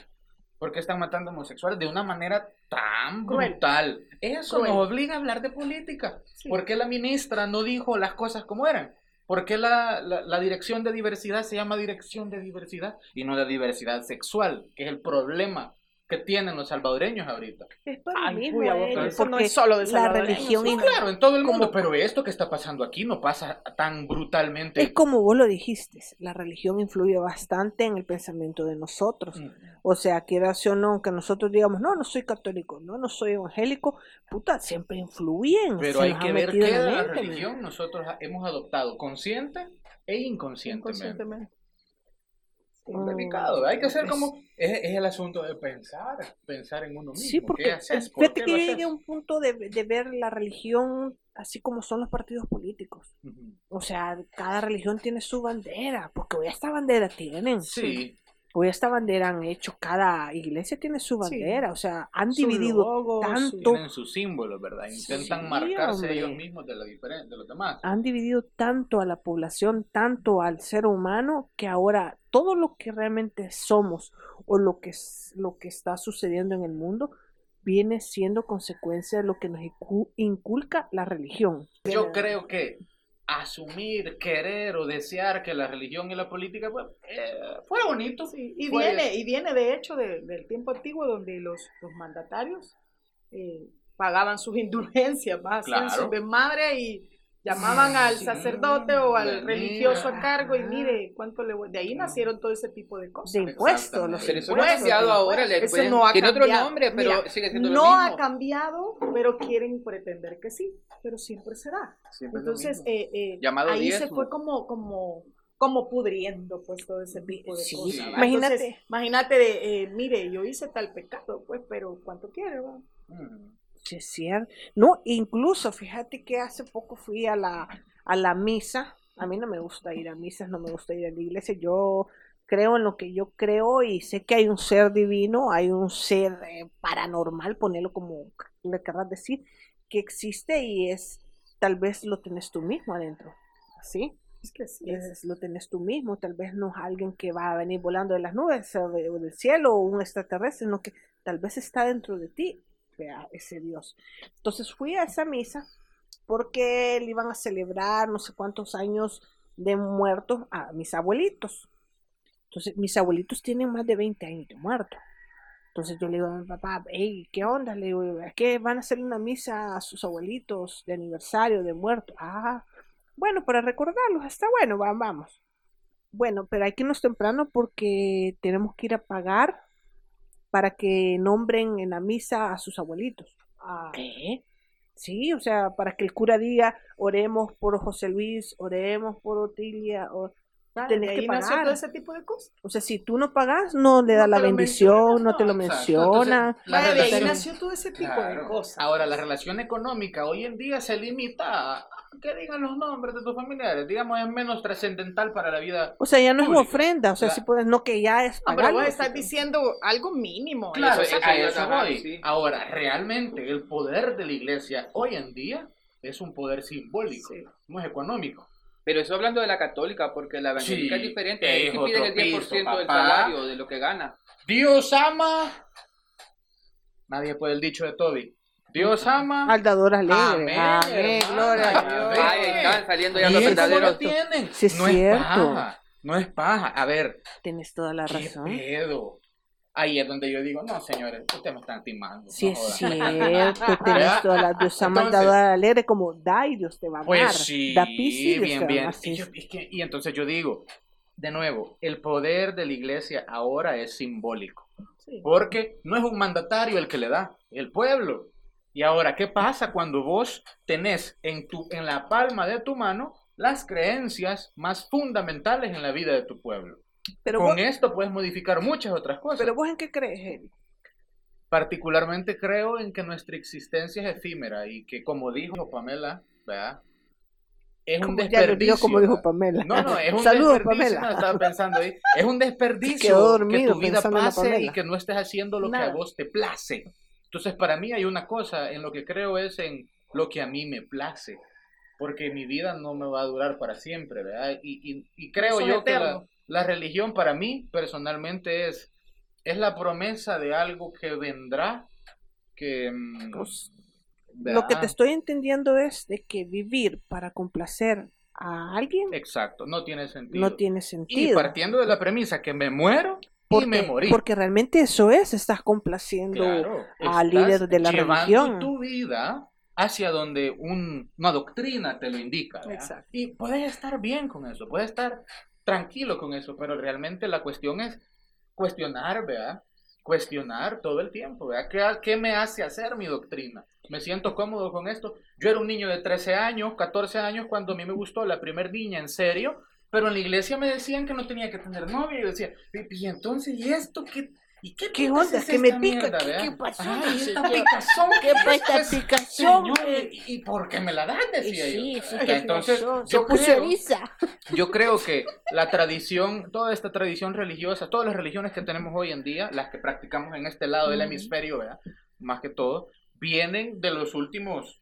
¿Por qué están matando homosexuales de una manera tan Cruel. brutal? Eso Cruel. nos obliga a hablar de política. Sí. ¿Por qué la ministra no dijo las cosas como eran? ¿Por qué la, la- la dirección de diversidad se llama dirección de diversidad y no de diversidad sexual? Que es el problema que tienen los salvadoreños ahorita. Es por lo Ay, mismo, uy, eh, eso no es solo de la religión y- Claro, en todo el Como- mundo, pero esto que está pasando aquí no pasa tan brutalmente. es como vos lo dijiste, la religión influye bastante en el pensamiento de nosotros. Mm. O sea, quiera o no, que nosotros digamos, no, no soy católico, no, no soy evangélico, puta, siempre influyen. Pero hay que ver de la la mente, ¿me religión nosotros hemos adoptado consciente e inconscientemente. Inconscientemente. Es Mm, delicado, hay que hacer es- como... Es, es el asunto de pensar, pensar en uno mismo. Sí, porque ¿Qué haces? ¿Por fíjate qué que llegué a un punto de, de ver la religión así como son los partidos políticos. O sea, cada religión tiene su bandera, porque hoy esta bandera tienen. Sí, Hoy esta bandera han hecho, cada iglesia tiene su Sí. bandera, o sea, han Su dividido logo, su- tanto, tienen sus símbolos, ¿verdad? Intentan Sí, marcarse hombre. ellos mismos de, la diferen- de los demás. han dividido tanto a la población, tanto al ser humano, que ahora todo lo que realmente somos o lo que, es- lo que está sucediendo en el mundo viene siendo consecuencia de lo que nos incu- inculca la religión. Yo creo que asumir, querer o desear que la religión y la política pues, eh, fuera bonito. Sí, y Fue- viene, y viene de hecho de- del tiempo antiguo donde los, los mandatarios eh, pagaban sus indulgencias, más Claro. su desmadre y llamaban al Sí, sacerdote o al religioso a cargo y mire cuánto le voy. De ahí nacieron todo ese tipo de cosas. De impuestos, los Exactamente. Pero eso no ha impuestos, cambiado de ahora, le Eso pueden- no ha tiene otro cambiado. nombre, pero Mira, sigue siendo no lo mismo. ha cambiado, pero quieren pretender que sí, pero siempre será. Siempre Entonces, eh, eh, Llamado ahí se fue como, como, como pudriendo pues todo ese tipo de Sí, cosas. imagínate. Imagínate, de, eh, mire, yo hice tal pecado, pues, pero ¿cuánto quiere? va? Mm. Cierto. No, incluso fíjate que hace poco fui a la, a la misa. A mí no me gusta ir a misas, no me gusta ir a la iglesia. Yo creo en lo que yo creo y sé que hay un ser divino, hay un ser eh, paranormal, ponerlo como le querrás decir, que existe y es, tal vez lo tenés tú mismo adentro. ¿Sí? Es que sí. es. es- lo tenés tú mismo, tal vez no es alguien que va a venir volando de las nubes o, de- o del cielo o un extraterrestre, sino que tal vez está dentro de ti, vea, ese Dios. Entonces fui a esa misa porque le iban a celebrar no sé cuántos años de muertos a mis abuelitos. Entonces mis abuelitos tienen más de 20 años de muertos. Entonces yo le digo a mi papá, hey, ¿qué onda? Le digo, ¿es que van a hacer una misa a sus abuelitos de aniversario de muertos? Ah, bueno, para recordarlos, está bueno, va- vamos. Bueno, pero hay que irnos temprano porque tenemos que ir a pagar para que nombren en la misa a sus abuelitos. ¿Qué? Sí, o sea, para que el cura diga, oremos por José Luis, oremos por Otilia, o, ah, tenés de que nació pagar. todo ese tipo de cosas. o sea, si tú no pagas, no le da No la bendición, mencionan, no te lo no, menciona. Entonces, La Vaya, de ahí nació todo ese tipo de Claro. cosas. Ahora, la relación económica hoy en día se limita a que digan los nombres de tus familiares. Digamos, es menos trascendental para la vida. O sea, ya no es Público. ofrenda, o sea, Claro. si puedes, no que ya es No, pero vos estás diciendo algo mínimo. Claro, Eso- a eso voy. sí. Ahora, realmente, el poder de la iglesia hoy en día es un poder simbólico, Sí. no es económico. Pero eso hablando de la católica, porque la evangélica Sí, es diferente. Es piden el 10% piso, del salario, de lo que gana. Dios ama. Nadie puede el dicho de Toby. Dios ama. Al dador alegre. Amén, gloria a. Dios. Ay, están saliendo ya Y los lo verdaderos. Sí, es no cierto. es paja. No es paja. A ver, Tienes toda la ¿qué razón. pedo? Ahí es donde yo digo, no, señores, ustedes me están timando. Sí, no es cierto, tenés toda la Dios ama al Entonces- dador alegre como da y Dios te va a dar. Pues sí, da te bien, bien. Y, yo- es que- y entonces yo digo, de nuevo, el poder de la iglesia ahora es simbólico. Sí. Porque no es un mandatario el que le da, el pueblo. Y ahora, ¿qué pasa cuando vos tenés en, tu, en la palma de tu mano las creencias más fundamentales en la vida de tu pueblo? Pero, Con vos, esto puedes modificar muchas otras cosas. pero vos en qué crees, Eli? Particularmente creo en que nuestra existencia es efímera y que, como dijo Pamela, ¿verdad? Es un Como ya lo desperdicio. digo como dijo. Pamela. No, no, es un Saludos, desperdicio. Pamela. no, estaba pensando ahí. Es un desperdicio que tu vida pase y que no estés haciendo lo que a vos te place. Entonces, para mí hay una cosa en lo que creo es en lo que a mí me place. Porque mi vida no me va a durar para siempre, ¿verdad? Y, y- y creo yo que la. La religión para mí personalmente es, es la promesa de algo que vendrá, que... mm, Pues, Lo que te estoy entendiendo es de que vivir para complacer a alguien Exacto, no tiene sentido. no tiene Y sentido. partiendo de la premisa que me muero y Porque, me morí. porque realmente eso es, estás complaciendo Claro, al estás líder de la llevando religión. tu vida hacia donde un- una doctrina te lo indica. Exacto. Y puedes estar bien con eso, puedes estar tranquilo con eso, pero realmente la cuestión es cuestionar, ¿verdad? Cuestionar todo el tiempo, ¿verdad? ¿Qué, qué me hace hacer mi doctrina? ¿Me siento cómodo con esto? Yo era un niño de 13 años, 14 años, cuando a mí me gustó la primer niña en serio, pero en la iglesia me decían que no tenía que tener novia, y yo decía, y entonces, ¿y esto qué? ¿Y qué, ¿Qué onda? es Que me pica, mierda, ¿qué- qué pasó? Dice, esta ¿qué- picazón, qué pues, esta picazón, señor? ¿y, y por qué me la dan? Decía Sí, yo. sí, Entonces, yo se creo, yo creo que la tradición, toda esta tradición religiosa, todas las religiones que tenemos hoy en día, las que practicamos en este lado del hemisferio, ¿verdad? más que todo, vienen de los últimos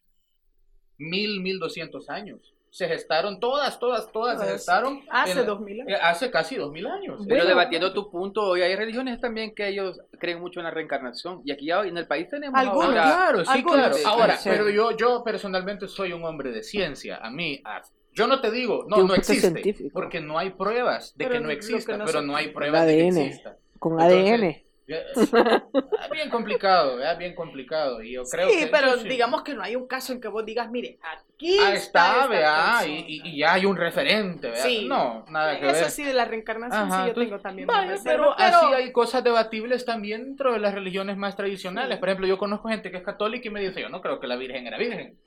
mil, mil doscientos años. Se gestaron todas, todas, todas, se gestaron Hace dos mil años. eh, hace casi dos mil años. Pero Bueno, debatiendo tu punto, hoy hay religiones también que ellos creen mucho en la reencarnación. Y aquí ya en el país tenemos Algunos, ahora- claro, sí, algunos claro. Ahora, sí. pero yo, yo personalmente soy un hombre de ciencia. A mí, a- yo no te digo, no, no existe, científico. porque no hay pruebas de Pero que no que exista, no pero no hay pruebas de que exista. Con Entonces, ADN. Es bien complicado, es bien complicado. Y yo creo sí, que pero eso sí. digamos que no hay un caso en que vos digas, mire, aquí Ah, está, vea, y, ya hay un referente, vea. Sí. No, nada que Eso ver. sí, de la reencarnación, Ajá, sí, yo tengo también. pero, reservas, así hay cosas debatibles también dentro de las religiones más tradicionales. Sí. Por ejemplo, yo conozco gente que es católica y me dice, yo no creo que la Virgen era virgen.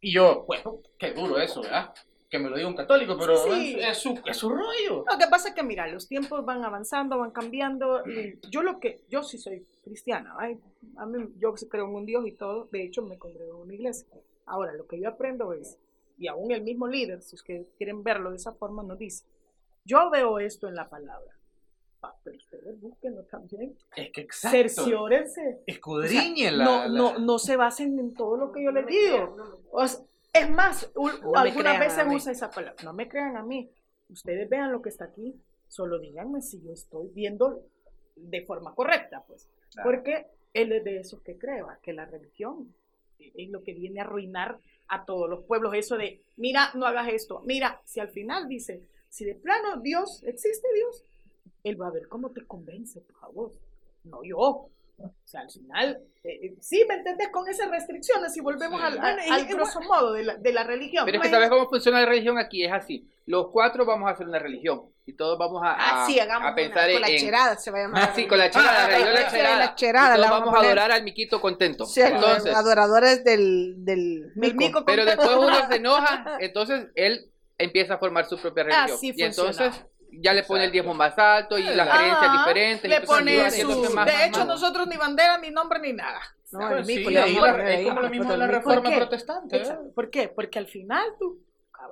Y yo, bueno, qué duro eso, ¿verdad? Que me lo diga un católico, pero Sí. es, es su, es su rollo. Lo que pasa es que, mira, los tiempos van avanzando, van cambiando. Y yo lo que, yo sí soy cristiana, ¿ay? A mí, yo creo en un Dios y todo. De hecho, me congrego en una iglesia. Ahora, lo que yo aprendo es, y aún el mismo líder, si es que quieren verlo de esa forma, nos dice, yo veo esto en la palabra. Ah, pero ustedes búsquenlo también. Es que exacto. Cerciórense. O sea, Escudriñen la, no, la- no, no se basen en todo lo que yo les digo. O sea, es más, algunas veces usa esa palabra. No me crean a mí. Ustedes vean lo que está aquí. Solo díganme si yo estoy viendo de forma correcta, pues. Claro. Porque él es de esos que cree que la religión es lo que viene a arruinar a todos los pueblos. Eso de, mira, no hagas esto. Mira, si al final dice, si de plano Dios, existe Dios, él va a ver cómo te convence, por favor. No yo. O sea, al final, eh, eh, sí, ¿me entendés? Con esas restricciones, si volvemos Sí. al, al, y- al y- grosso modo de la, de la religión. Pero es que Bueno, sabes cómo funciona la religión aquí, es así. Los cuatro vamos a hacer una religión y todos vamos a, a, Ah, sí, hagamos a una, pensar con la en... cherada se va a llamar. Ah, sí, con la cherada, la de la cherada. la cherada, Y todos la vamos vamos a adorar al miquito contento. Sí, Entonces, adoradores del, del mico. mico pero después uno se enoja, entonces él empieza a formar su propia religión. Así y entonces ya le pone el Exacto. diezmo más alto y las Ajá, creencias diferentes. Le pone su... de hecho, más. nosotros ni bandera, ni nombre, ni nada. No, Pues el sí, mico a la- es como lo mismo de la reforma qué? protestante. ¿eh? ¿Por qué? Porque al final tú,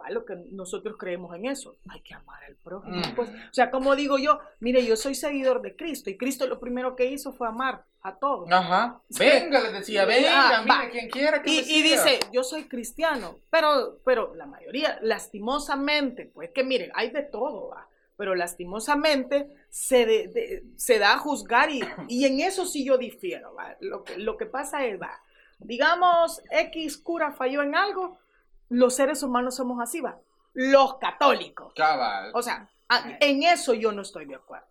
va, lo que nosotros creemos en eso. Hay que amar al prójimo. Mm. Pues, o sea, como digo yo, mire, yo soy seguidor de Cristo y Cristo lo primero que hizo fue amar a todos. Ajá. Venga, les decía, venga, Ah, mire, va. quien quiera que Y, y dice, yo soy cristiano, pero, pero la mayoría, lastimosamente, pues que miren, hay de todo, va, pero lastimosamente se, de- de- se da a juzgar y, y en eso sí yo difiero, va. Lo, que, lo que pasa es, va, digamos, X cura falló en algo, los seres humanos somos así, va, los católicos. Cabal. O sea, en eso yo no estoy de acuerdo.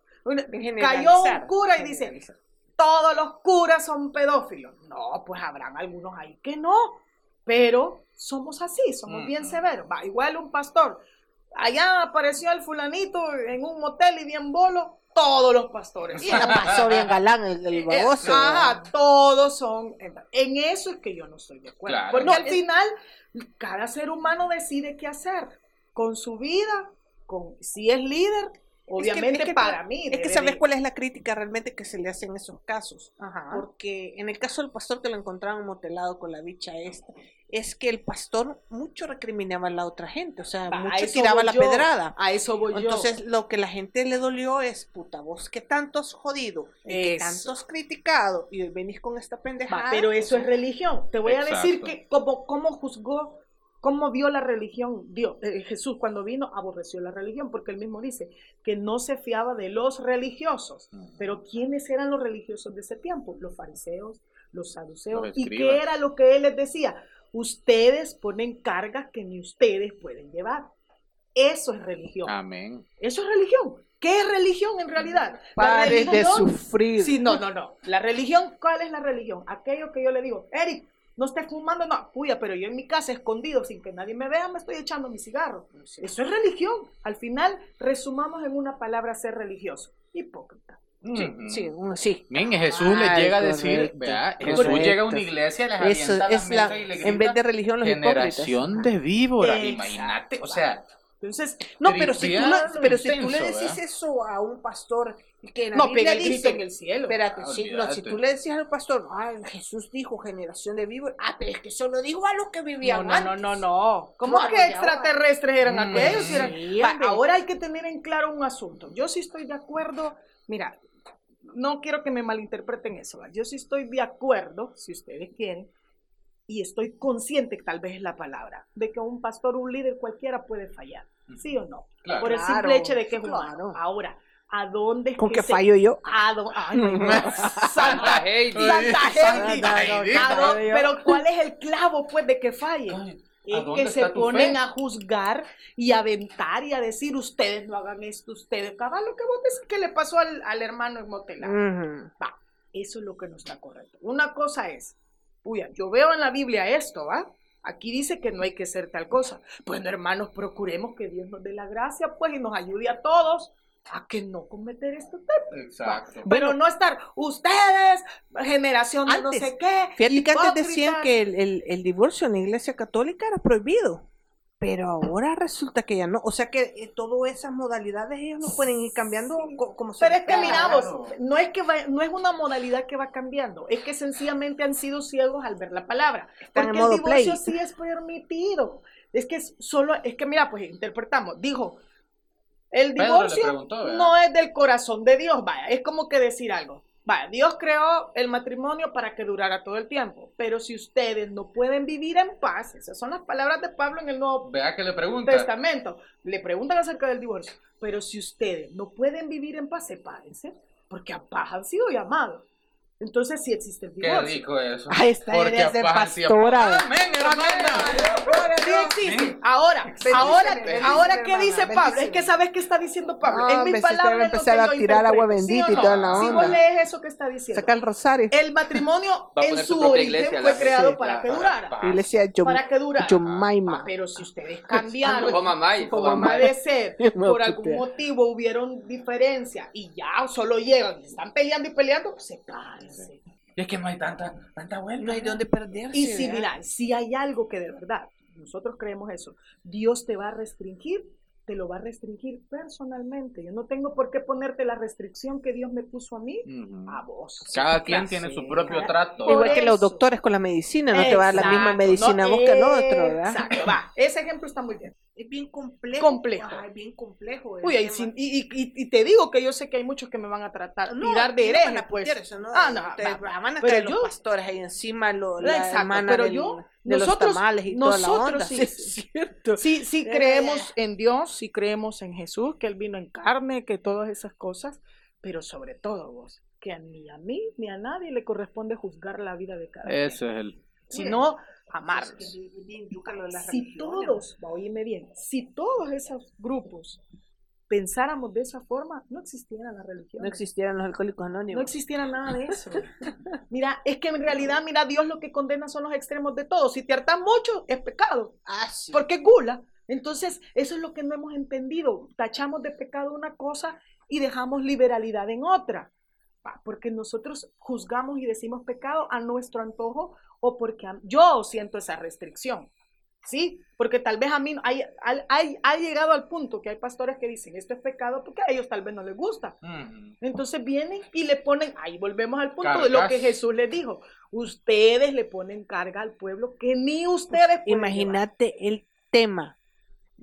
Cayó un cura y dice, todos los curas son pedófilos. No, pues habrán algunos ahí que no, pero somos así, somos bien severos. Va, igual un pastor. Allá apareció el fulanito en un motel y bien bolo, todos los pastores. Y la pasó bien galán el, el Eh, baboso. Ajá, todos son. En eso es que yo no estoy de acuerdo. Claro. Porque No, al final, cada ser humano decide qué hacer con su vida, con si es líder, obviamente es que- para mí. Es que sabes cuál es la crítica realmente que se le hace en esos casos. Ajá. Porque en el caso del pastor que lo encontraron motelado con la bicha esta, es que el pastor mucho recriminaba a la otra gente, o sea, a mucho tiraba la yo, pedrada. A eso voy yo. Entonces, lo que la gente le dolió es, puta, vos que tanto has jodido, que tanto has criticado, y hoy venís con esta pendejada. Va, pero eso es religión. Te voy a decir que como, cómo juzgó, cómo vio la religión. Dios, eh, Jesús cuando vino aborreció la religión, porque él mismo dice que no se fiaba de los religiosos. Pero ¿quiénes eran los religiosos de ese tiempo? Los fariseos, los saduceos. Los ¿Y qué era lo que él les decía? Ustedes ponen cargas que ni ustedes pueden llevar. Eso es religión. Amén. Eso es religión. ¿Qué es religión en realidad? Pares de sufrir. Sí, no, no, no. La religión, ¿cuál es la religión? Aquello que yo le digo, Eric, no estés fumando, no, cuya, pero yo en mi casa escondido, sin que nadie me vea, me estoy echando mi cigarro. Eso es religión. Al final, resumamos en una palabra ser religioso. Hipócrita. Sí, Ujú. sí, un- sí. Men, Jesús les Ay, llega a decir, correcto, Jesús correcto. llega a una iglesia, les Eso es la y le en vez grita, de religión, los hipócritas. generación de víboras, Exacto. imagínate, o sea, Entonces, No, pero si, tú, le- pero si tú le decís ¿verdad? eso a un pastor que en la no Biblia grito dice, en el cielo. espérate, Ah, si, no, si tú le decías al pastor, ay, Jesús dijo generación de vivos, ah, pero es que eso lo dijo a los que No, vivían no, no, antes. no, no. ¿Cómo No, que extraterrestres eran Mm, aquellos? Eran- ahora hay que tener en claro un asunto. Yo sí estoy de acuerdo. Mira, no quiero que me malinterpreten eso. ¿va? Yo sí estoy de acuerdo, si ustedes quieren, y estoy consciente, que tal vez es la palabra, de que un pastor, un líder cualquiera puede fallar. ¿Sí o no? Claro. Por el simple hecho de que es humano. claro. Ahora, ¿a dónde es Con que se- fallo yo. ¿A dó- Ay, no, no. Santa Heidi. Santa Heidi. Heidi. ¿A dó- Pero ¿cuál es el clavo, pues, de que falle? Dónde que se ponen fe? a juzgar y a aventar y a decir ustedes no hagan esto, ustedes cabal lo que vos decís que le pasó al, al hermano en Motelá. Ujú. Va, eso es lo que no está correcto. Una cosa es, uy, yo veo en la Biblia esto, ¿va? Aquí dice que no hay que hacer tal cosa. Bueno, hermanos, procuremos que Dios nos dé la gracia, pues, y nos ayude a todos a que no cometer esto. exacto. Pero no estar, ustedes, generación de no sé qué. Fíjate que antes decían hipócritas". que el, el- el divorcio en la iglesia católica era prohibido. Pero ahora resulta que ya no. O sea que eh, todas esas modalidades ellos no pueden ir cambiando co- como se Pero es que pega la mira gana. vos, no es que va- no es una modalidad que va cambiando, es que sencillamente han sido ciegos al ver la palabra. Están Porque el divorcio play. sí es permitido. Es que es solo, es que mira, pues interpretamos, dijo, el divorcio no es del corazón de Dios, vaya, es como que decir algo. Vaya, Dios creó el matrimonio para que durara todo el tiempo, pero si ustedes no pueden vivir en paz, esas son las palabras de Pablo en el Nuevo Vea que le pregunta, Testamento. Le preguntan acerca del divorcio. Pero si ustedes no pueden vivir en paz, sepárense, porque a paz han sido llamados. Entonces sí existe el qué divorcio. rico eso. Ahí está, Porque eres de pastora. Amén, hermana. Sí existe. Ahora, ahora, ahora, ¿qué dice Pablo? Es que sabes qué está diciendo Pablo. Ah, en mi si a palabra empezar a yo tirar agua interpreto, ¿sí o bendita y toda la Si onda. vos lees eso que está diciendo. Saca el rosario. El matrimonio en su origen iglesia, fue creado sí, para que para- durara. Iglesia Yom- Para que durara. Yomaima. Pero si ustedes cambiaron, Como mamá y como como mamá. puede ser, por algún motivo hubieron diferencias y ya solo llegan y están peleando y peleando, pues sepárense. Y es que no hay tanta, tanta vuelta. No hay dónde perderse. Y si, mira, si hay algo que de verdad, nosotros creemos eso, Dios te va a restringir, te lo va a restringir personalmente. Yo no tengo por qué ponerte la restricción que Dios me puso a mí, Ujú. a vos. Cada quien Claro. tiene su sí, propio cada- trato. Por Igual que los doctores con la medicina, no te va a dar la misma Exacto, medicina a no, vos que al otro, ¿verdad? Exacto, va. Ese ejemplo está muy bien. Es bien complejo. Complejo. Es bien complejo. Uy, y, sin- y, y- y- te digo que yo sé que hay muchos que me van a tratar, No, tirar de no hereje, a pues. eso, ¿no? Ah, no, Ustedes va, va. van a Pero caer yo- los pastores ahí encima, lo, la Exacto, hermana pero del- yo- de nosotros- los tamales y toda la nosotros onda. sí- Sí, es cierto. Sí, sí Eh. creemos en Dios, sí creemos en Jesús, que Él vino en carne, que todas esas cosas, pero sobre todo vos, que ni a mí ni a nadie le corresponde juzgar la vida de cada Eso es el. sino amarlos. que es las Si religiones. todos, va, oíme bien, si todos esos grupos pensáramos de esa forma, no existiera la religión. No existieran los alcohólicos anónimos. No existiera nada de eso. Mira, es que en realidad, mira, Dios lo que condena son los extremos de todo. Si te hartas mucho, es pecado. Ah, sí. porque es gula. Entonces, eso es lo que no hemos entendido. Tachamos de pecado una cosa y dejamos liberalidad en otra. Porque nosotros juzgamos y decimos pecado a nuestro antojo o porque yo siento esa restricción. ¿Sí? Porque tal vez a mí hay, hay- hay- ha llegado al punto que hay pastores que dicen esto es pecado porque a ellos tal vez no les gusta. Ujú. Entonces vienen y le ponen, ahí volvemos al punto de lo que Jesús les dijo. Ustedes le ponen carga al pueblo que ni ustedes. Imagínate el tema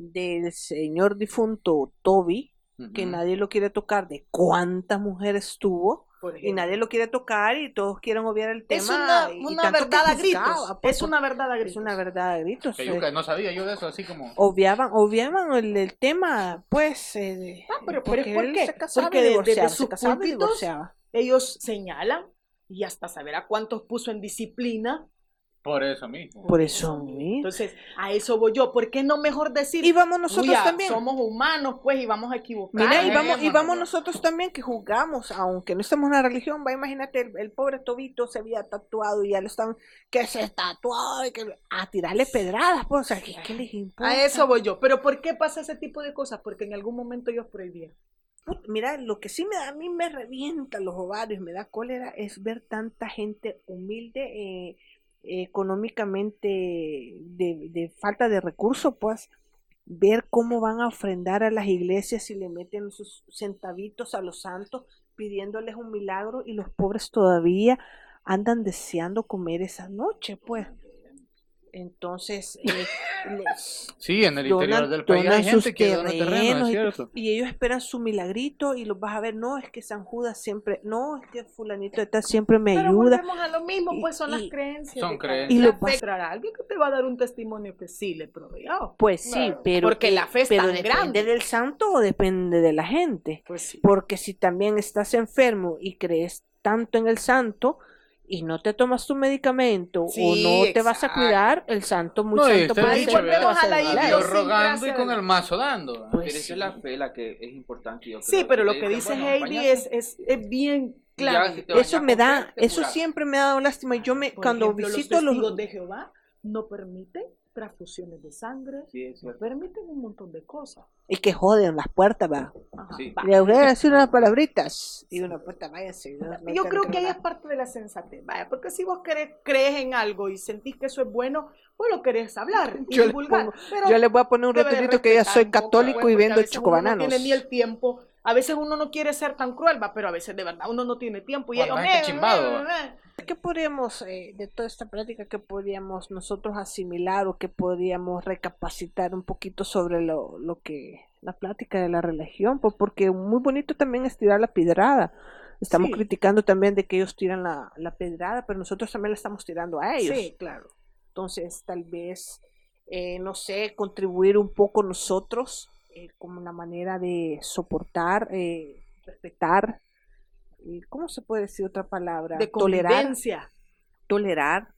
del señor difunto Toby, que Ujú. nadie lo quiere tocar, de cuántas mujeres tuvo, y nadie lo quiere tocar y todos quieren obviar el tema. Es una, y una tanto que verdad a gritos. juzgaba, pues, Es una verdad a gritos. es una verdad a gritos. Que eh. yuca, no sabía yo de eso, así como. obviaban, obviaban el, el tema, pues, eh, de- Ah, pero- pero porque ¿por él qué? se casaba Porque y de- divorciaba, desde se sus casaba y divorciaba. Ellos señalan y hasta saber a cuántos puso en disciplina. Por eso mismo. Por eso, ¿sí? Entonces, a eso voy yo. ¿Por qué no mejor decir, y vamos nosotros "Uy, ah, también. somos humanos, pues, y vamos a equivocar? Mira, y vamos, y vamos nosotros también que juzgamos, aunque no estemos en la religión, va, imagínate, el, el pobre Tobito se había tatuado y ya lo están, que se tatuó, y que, a tirarle pedradas, pues, o sea, ¿qué, qué les importa? A eso voy yo. Pero ¿por qué pasa ese tipo de cosas? Porque en algún momento ellos prohibían. Put- Mira, lo que sí me da, a mí me revienta los ovarios, me da cólera, es ver tanta gente humilde, eh, económicamente de, falta de recursos, pues, ver cómo van a ofrendar a las iglesias y le meten sus centavitos a los santos pidiéndoles un milagro y los pobres todavía andan deseando comer esa noche, pues. Entonces, eh, Sí, en el donan- interior del país hay donan gente sus que dona terreno, terrenos es y cierto. y ellos esperan su milagrito y los vas a ver, no, es que San Judas siempre, no, es que fulanito de tal siempre me Pero ayuda. volvemos a lo mismo, Y- pues son las y- creencias. Son. Y La lo encontrará alguien que te va a dar un testimonio que sí le proveyó. Pues sí, Claro, pero porque la fe es pero tan depende grande. del santo o depende de la gente. Pues sí. Porque si también estás enfermo y crees tanto en el santo y no te tomas tu medicamento Sí, o no te vas a exacto. cuidar, el santo muy No, y santo este puede ser- te va a la. Dios rogando y con el mazo dando. Pues Pero esa sí. es la fe la que es importante. Yo Sí, creo. pero lo Te que dice, bueno, Heidi es, es, es bien Ya, claro. si Eso me da, eso siempre me ha dado lástima. Yo me, Por cuando ejemplo, visito los los, testigos de Jehová no permiten transfusiones de sangre, Sí, es no cierto. permiten un montón de cosas. y que joden las puertas, va. Sí. Le voy a decir unas palabritas. Y una puerta, váyase. no- no Yo creo no que ahí es parte de la sensatez, vaya, porque si vos querés- crees en algo y sentís que eso es bueno, vos lo querés hablar y Yo le divulgar. pongo- pero Yo les voy a poner un rotulito que ya soy poco, católico pues, y vendo chocobananos. No tiene ni el tiempo. A veces uno no quiere ser tan cruel, va, pero a veces de verdad uno no tiene tiempo. Y ellos, "Eh, eh, eh". ¿Qué podríamos, eh, de toda esta práctica, qué podríamos nosotros asimilar o qué podríamos recapacitar un poquito sobre lo, lo que, la plática de la religión? Pues porque muy bonito también es tirar la pedrada. Estamos Sí. criticando también de que ellos tiran la, la pedrada, pero nosotros también la estamos tirando a ellos. Sí, claro. Entonces, tal vez, eh, no sé, contribuir un poco nosotros eh, como una manera de soportar, eh, respetar, eh, ¿cómo se puede decir otra palabra? De Tolerar, convivencia. tolerar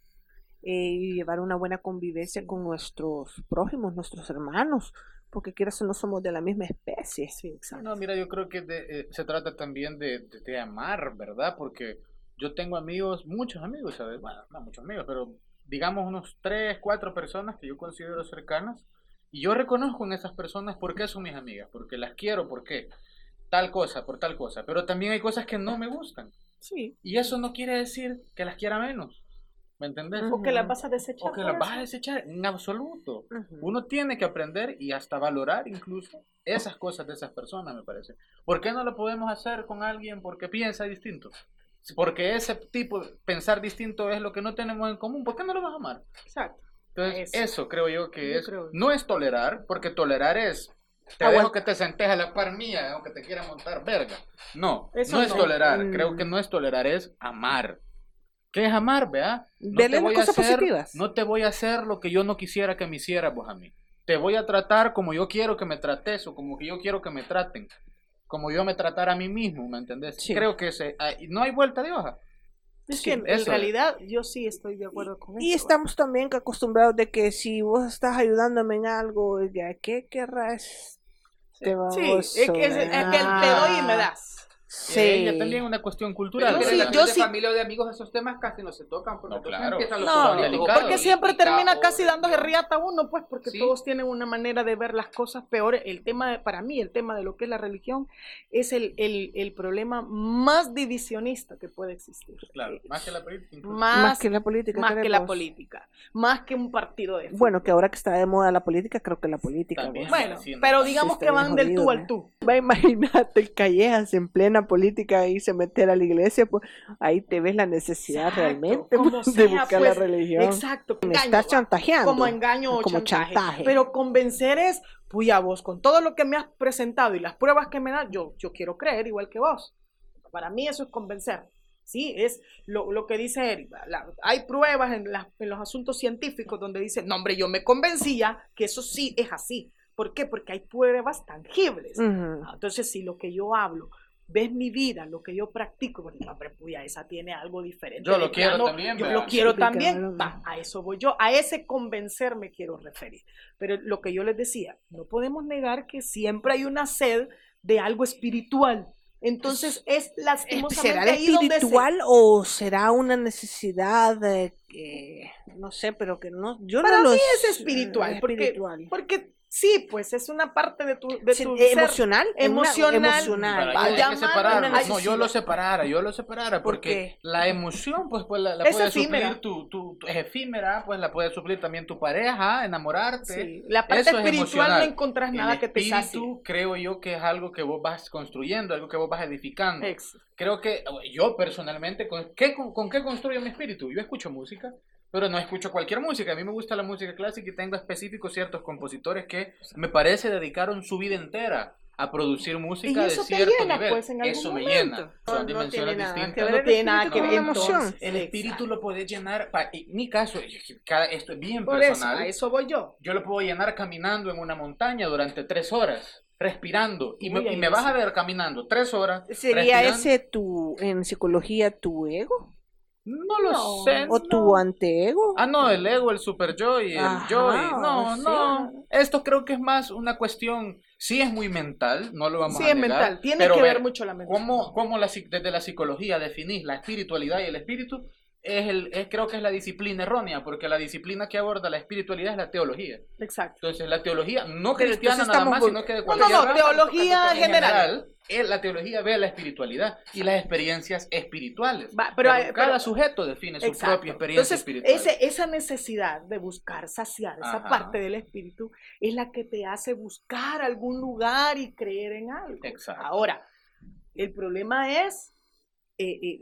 eh, y llevar una buena convivencia con nuestros prójimos, nuestros hermanos, porque quieras o no somos de la misma especie. Sí, exacto. No, mira, yo creo que de- eh, se trata también de, de- de amar, ¿verdad? Porque yo tengo amigos, muchos amigos, ¿sabes? Bueno, no muchos amigos, pero digamos unos tres, cuatro personas que yo considero cercanas. Y yo reconozco en esas personas por qué son mis amigas, porque las quiero, por qué. Tal cosa, por tal cosa. Pero también hay cosas que no me gustan. Sí. Y eso no quiere decir que las quiera menos. ¿Me entendés? O que las vas a desechar. O que las vas a desechar en absoluto. Ujú. Uno tiene que aprender y hasta valorar incluso esas cosas de esas personas, me parece. ¿Por qué no lo podemos hacer con alguien porque piensa distinto? Porque ese tipo de pensar distinto es lo que no tenemos en común. ¿Por qué no lo vas a amar? Exacto. Entonces, Eso. eso, creo yo que Yo es. creo. No es tolerar, porque tolerar es. Te Aguanta. dejo que te sentes a la par mía, aunque te quiera montar verga. No, Eso no es no. tolerar. Mm. Creo que no es tolerar, es amar. ¿Qué es amar, vea? No te a cosas hacer- positivas. No te voy a hacer lo que yo no quisiera que me hicieras vos a mí. Te voy a tratar como yo quiero que me trates o como que yo quiero que me traten. Como yo me tratara a mí mismo, ¿me entendés? Sí. Creo que se, ay, no hay vuelta de hoja. Es Sí, que en, es. realidad yo sí estoy de acuerdo con eso. Y estamos también acostumbrados de que si vos estás ayudándome en algo, ya, ¿qué querrás? Te Sí, es que, es, es que te doy y me das. Sí. Eh, ya también una cuestión Pero cultural. que sí, relación yo de sí- familia o de amigos esos temas casi no se tocan porque No, claro. empiezan los No, delicados. porque siempre y termina casi dándose riata uno, pues, porque Sí. todos tienen una manera de ver las cosas peores. El tema, de- para mí, el tema de lo que es la religión es el, el, el problema más divisionista que puede existir. Claro, más que la política. incluso. Más, Más que la política. más que la queremos. política, más que un partido de fútbol. Bueno, que ahora que está de moda la política, creo que la política. También. Bueno, pero digamos que van del tú al ¿eh? tú. Va, imagínate el Callejas en plena política y se meter a la iglesia, pues ahí te ves la necesidad Exacto, realmente como pues, de sea, buscar la pues, religión. Exacto. Me engaño, estás va. chantajeando. Como engaño o Como chantaje. chantaje. Pero convencer es, puya vos, con todo lo que me has presentado y las pruebas que me das, yo, yo quiero creer igual que vos. Para mí eso es convencer. Sí, es lo, lo que dice Eric. la- hay pruebas en, las- en los asuntos científicos donde dice, no hombre, yo me convencía que eso sí es así. ¿Por qué? Porque hay pruebas tangibles. Ah, Entonces, si lo que yo hablo, ves mi vida, lo que yo practico, porque, no, hombre, puya, esa tiene algo diferente. Yo lo quiero plano, también, Yo ¿verdad? lo quiero Sí, también. Va, a eso voy yo. A ese convencer me quiero referir. Pero lo que yo les decía, no podemos negar que siempre hay una sed de algo espiritual. Entonces, es lastimosamente ¿Será ahí donde se- espiritual o será una necesidad de que, no sé, pero que no, yo Para no mí los- es espiritual, porque- espiritual. Porque sí, pues es una parte de tu, de Sí, tu eh, ser. emocional, es una- emocional. emocional. Para Vaya hay que una No, yo lo separara, yo lo separara, ¿Por porque qué? la emoción, pues, pues la, la Es puede efímera. suplir tu, tu, tu- es efímera, pues la puede suplir también tu pareja, enamorarte. Sí, La parte Eso es espiritual no emocional. encontrás nada El que te sacie. espíritu, creo yo que es algo que vos vas construyendo, algo que vos vas edificando. Ex- Creo que yo personalmente, ¿con qué, con, con qué construyo mi espíritu? Yo escucho música, pero no escucho cualquier música. A mí me gusta la música clásica y tengo específicos ciertos compositores que me parece dedicaron su vida entera a producir música Y eso de te cierto llena, nivel. pues, en algún eso me momento. llena. No, Son no dimensiones tiene nada que distintas. ver No tiene nada que ver emoción. entonces. El espíritu lo puedes llenar, pa- en mi caso, cada, esto es bien Por eso, personal. a eso voy yo. Yo lo puedo llenar caminando en una montaña durante tres horas, respirando. Y me, Uy, y me vas a ver caminando tres horas. ¿Sería respirando. ese tu, en psicología, tu ego? No lo No. sé. ¿O no. tu anteego? Ah, no, el ego, el super yo y el Ajá, yo. y- No, sí. no. Esto creo que es más una cuestión. Sí, es muy mental, no lo vamos Sí, a es negar, mental. Tiene que ver ver, mucho la mente. ¿Cómo, cómo la, desde la psicología definís la espiritualidad y el espíritu? Es el, es, creo que es la disciplina errónea, porque la disciplina que aborda la espiritualidad es la teología. Exacto. Entonces, la teología, no Pero cristiana nada más, sino que de cualquier no, no, teología en general. eh, la teología ve la espiritualidad y las experiencias espirituales. Va, pero hay- cada pero- sujeto define su Exacto. propia experiencia Entonces, espiritual. ese- esa necesidad de buscar saciar esa Ajá. parte del espíritu es la que te hace buscar algún lugar y creer en algo. Exacto. Ahora, el problema es eh, eh,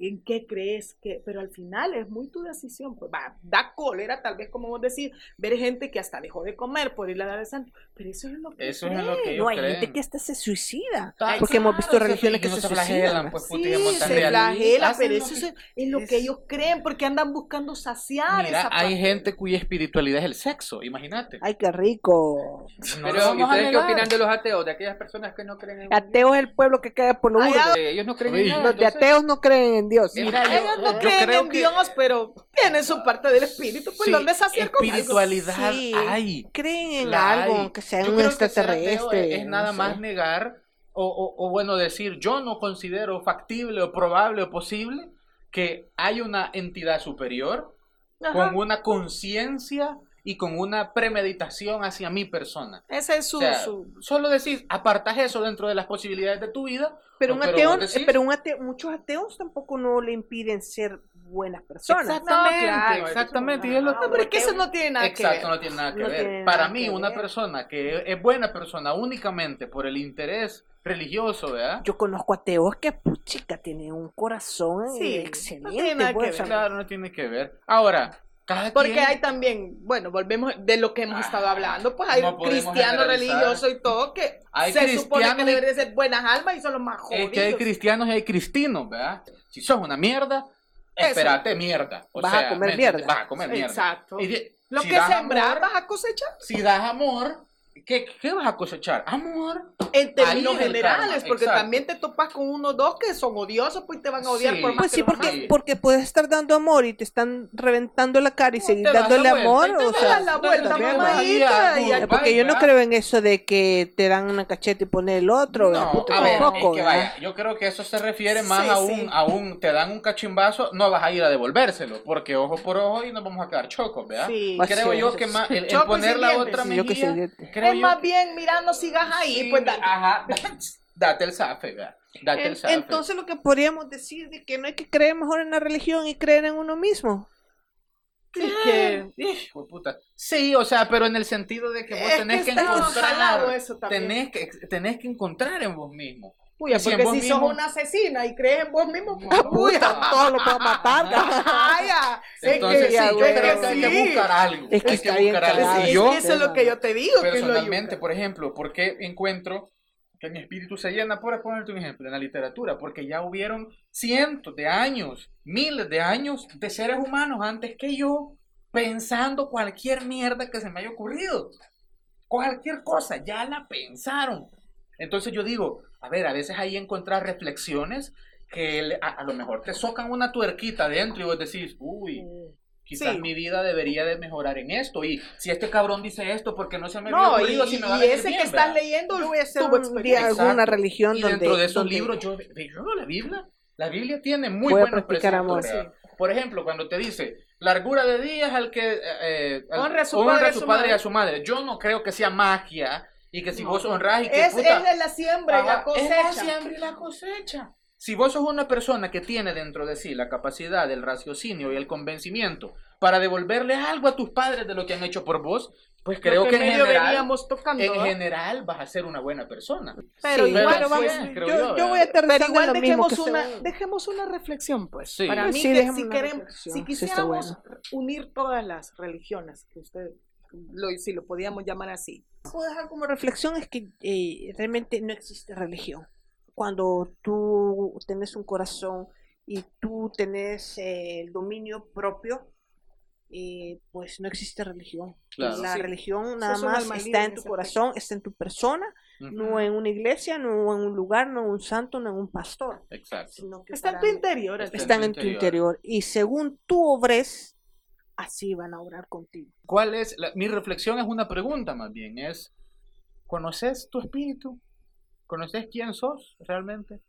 en qué crees que, pero al final es muy tu decisión. Pues va, da cólera, tal vez como vos decís, ver gente que hasta dejó de comer por ir a dar el santo, pero eso es lo que Eso es creen. lo que ellos No, hay creen. gente que hasta se suicida. Ah, porque hemos visto religiones sí, que no se flagelan, suicidan. pues, Sí, se pero eso que- es, es lo que es- ellos creen, porque andan buscando saciar Mira, esa hay parte. gente cuya espiritualidad es el sexo, imagínate. Ay, qué rico. No Pero, lo ¿y vamos a ustedes qué opinan de los ateos? De aquellas personas que no creen en Ateo es el pueblo que queda por lo Ay, ah, Eh, Ellos no creen en nada. Los de ateos no creen en Dios. Mira, yo- Ellos no yo creen creo en que- Dios, pero tienen su parte del espíritu, pues Sí, con algo. espiritualidad Sí. hay. Creen en La algo, hay. que sea Yo un extraterrestre. Es, es nada no sé. más negar, o, o- o bueno, decir, yo no considero factible o probable o posible que hay una entidad superior Ajá. con una conciencia y con una premeditación hacia mi persona. Ese es su, O sea, su- solo decís, apartas eso dentro de las posibilidades de tu vida. Pero un ateo, decís, pero un ateo, muchos ateos tampoco no le impiden ser buenas personas. Exactamente, claro, exactamente. y es lo- No, pero es que eso no tiene nada Exacto, que ver. no tiene nada que No ver. tiene Para nada mí, que una ver. persona que es buena persona únicamente por el interés religioso, ¿verdad? Yo conozco ateos que, puchica, tienen un corazón Sí, eh, no excelente. tiene nada pues, que sea, ver. Claro, no tiene que ver. Ahora, cada Porque quien... hay también, bueno, volvemos de lo que hemos estado hablando, pues hay cristianos religiosos y todo que Hay se supone que deberían ser buenas almas y son los más jodidos. Es que hay cristianos y hay cristinos, ¿verdad? Si sos una mierda, Eso. espérate mierda. O Vas a sea, comer ¿me entiendes? mierda. Vas a comer mierda. Exacto. De- Lo si que sembrar amor- vas a cosechar. Si das amor, ¿qué, qué vas a cosechar? Amor. En términos generales, porque exacto. también te topas con unos dos que son odiosos, pues te van a odiar Sí. por más Pues que sí, porque, porque puedes estar dando amor y te están reventando la cara y seguir dándole vuelta amor. y te O sea, la vuelta, mamadita, y- ahí, porque yo no creo en eso de que te dan una cacheta y poner el otro. No, puta, a ver, tampoco, es que ¿verdad? vaya, yo creo que eso se refiere más Sí, a, sí. un, a un, te dan un cachimbazo, no vas a ir a devolvérselo, porque ojo por ojo y nos vamos a quedar chocos, ¿verdad? Sí. Creo sí, yo que más, el, poner la otra mejilla, creo es yo más bien, mira, no sigas ahí, Sí, pues dale. Ajá, date el zafe, ¿verdad? Date el zafe. entonces lo que podríamos decir de que no hay que creer mejor en la religión y creer en uno mismo. Sí, que- Hijo puta. Sí, o sea, pero en el sentido de que vos Es tenés que encontrar, eso tenés que, tenés que encontrar en vos mismo. Puya, si porque si mismo- sos una asesina y crees en vos mismo, pues, puya. Todo lo puedo matar. Vaya, es Entonces, que, sí, yo güey, creo que hay que buscar algo. Es que hay que buscar algo. Y Es yo, que eso es lo que yo te digo. que es lo personalmente, por ejemplo, porque encuentro que mi espíritu se llena, por ponerte un ejemplo, en la literatura, porque ya hubieron cientos de años, miles de años de seres humanos antes que yo, pensando cualquier mierda que se me haya ocurrido. Cualquier cosa, ya la pensaron. Entonces yo digo, a ver, a veces ahí encontrar reflexiones que a, a lo mejor te socan una tuerquita dentro y vos decís, uy, quizás Sí. mi vida debería de mejorar en esto. Y si este cabrón dice esto, porque no se me No, ocurrido, si me va a y ese bien, que estás leyendo, Yo voy a hacer un día alguna religión Y donde, dentro de esos donde libros, yo, yo la Biblia, la Biblia tiene muy buenos preceptos. Por ejemplo, cuando te dice, largura de días al que eh, eh, al- Honre a su honra padre a su padre y a su madre. Yo no creo que sea magia y que si No. vos honrás y que es, puta, es de la siembra y la Ajá, Es la cosecha. siembra y la cosecha. Si vos sos una persona que tiene dentro de sí la capacidad, el raciocinio y el convencimiento para devolverle algo a tus padres de lo que han hecho por vos, pues creo Lo que, en general, tocando. en ¿verdad? general vas a ser una buena persona. Pero Sí, igual, pero vamos- sí, yo, yo, yo voy a estar pero igual lo mismo dejemos que una, dejemos una reflexión, pues. Sí. Para mí, sí, que si, queremos, si quisiéramos bueno. unir todas las religiones, que usted, lo, si lo podíamos llamar así, puedo dejar como reflexión es que eh, realmente no existe religión. Cuando tú tenés un corazón y tú tenés eh, el dominio propio, eh, pues no existe religión. Claro. La Sí. religión nada más está en en tu corazón, está en tu persona, Ujú. no en una iglesia, no en un lugar, no en un santo, no en un pastor. Exacto. Sino que está en tu interior. Está están en tu tu interior. interior. Y según tú obres, así van a obrar contigo. ¿Cuál es? la- mi reflexión es una pregunta más bien, es, ¿conoces tu espíritu? ¿Conoces quién sos realmente?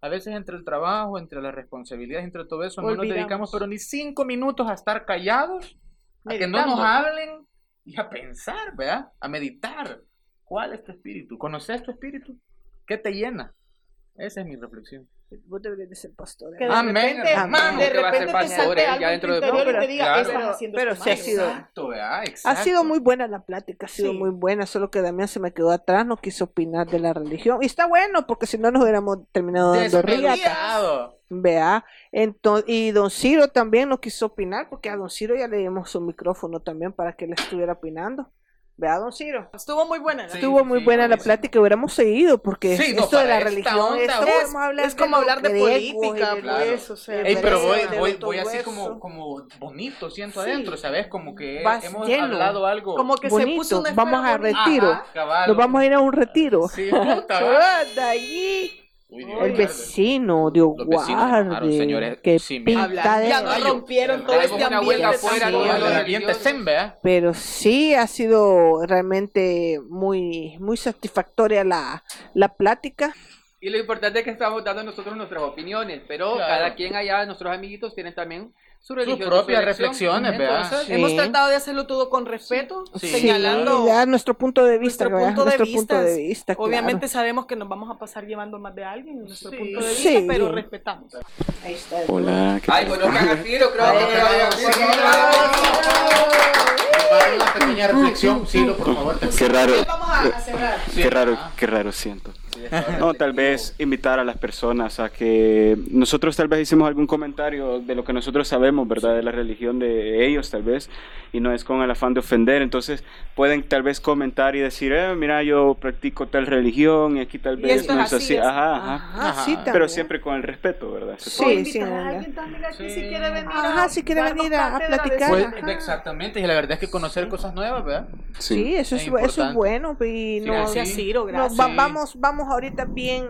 A veces entre el trabajo, entre las responsabilidades, entre todo eso, no nos Olvidamos. dedicamos pero ni cinco minutos a estar callados, a que no nos hablen y a pensar, ¿verdad? A meditar. ¿Cuál es tu espíritu? ¿Conoces tu espíritu? ¿Qué te llena? Esa es mi reflexión. Vos deberías de ser pastor. Que de Amén, repente, hermano. de Que va a ser repente te pastor, salte algo ya dentro de poco. y te diga, Claro. estás Pero- haciendo pero sí ha mal". sido-. Ha sido muy buena la plática, ha sido Sí. muy buena, solo que Damián se me quedó atrás, no quiso opinar de la religión. Y está bueno, porque si no nos hubiéramos terminado dando riata. Vea, entonces, y don Ciro también no quiso opinar, porque a don Ciro ya le dimos su micrófono también para que él estuviera opinando. Vea, don Ciro. Estuvo muy buena. ¿no? Sí, Estuvo muy sí, buena la plática, hubiéramos seguido, porque Sí, no, esto de la religión, onda, esto es- hablar es como hablar de política, de Claro. o sea, Ey, pero voy, así como, como bonito, siento Sí. adentro, ¿sabes? Como que Vas hemos lleno. hablado algo. Como que se bonito. puso una Vamos a retiro. Ajá. Nos vamos a ir a un retiro. Sí, puta. Uy, Dios El vecino, Dios guarde. señores. Qué Sí, mira. picadera. Ya nos rompieron todo este una ambiente. Sí, ambiente zen, ¿verdad? Pero sí ha sido realmente muy, muy satisfactoria la, la plática. Y lo importante es que estamos dando nosotros nuestras opiniones, pero Claro. cada quien allá, nuestros amiguitos, tienen también su Sus religión. propias su reflexiones, ¿verdad? Entonces, Sí. Hemos tratado de hacerlo todo con respeto, Sí. señalando Sí, nuestro punto de vista, nuestro punto de Nuestro vista. punto de vista, claro. Obviamente sabemos que nos vamos a pasar llevando más de alguien en nuestro Sí. punto de vista, Sí. pero respetamos. Ahí está. Hola, ¿qué Ay, bueno, Cagafiro, creo que Para una pequeña reflexión, Ciro, por favor. te- Qué raro, Vamos a, a cerrar. Sí. qué raro, qué raro siento. No, tal vez invitar a las personas a que nosotros tal vez hicimos algún comentario de lo que nosotros sabemos, ¿verdad? De la religión de ellos, tal vez, y no es con el afán de ofender. Entonces, pueden tal vez comentar y decir, eh, mira, yo practico tal religión y aquí tal Y vez esto no es así, así. es- Ajá, ajá. Sí, Pero siempre con el respeto, ¿verdad? Sí, sí, a ¿verdad? alguien también aquí si Sí. quiere venir. Ajá, si quiere venir a- a platicar. Pues, exactamente, y la verdad es que conocer cosas nuevas, ¿verdad? Sí, eso es, Es eso es importante. bueno. Y Sí, no, Gracias, Sí. Ciro, no, gracias. va- Sí. vamos, vamos ahorita bien,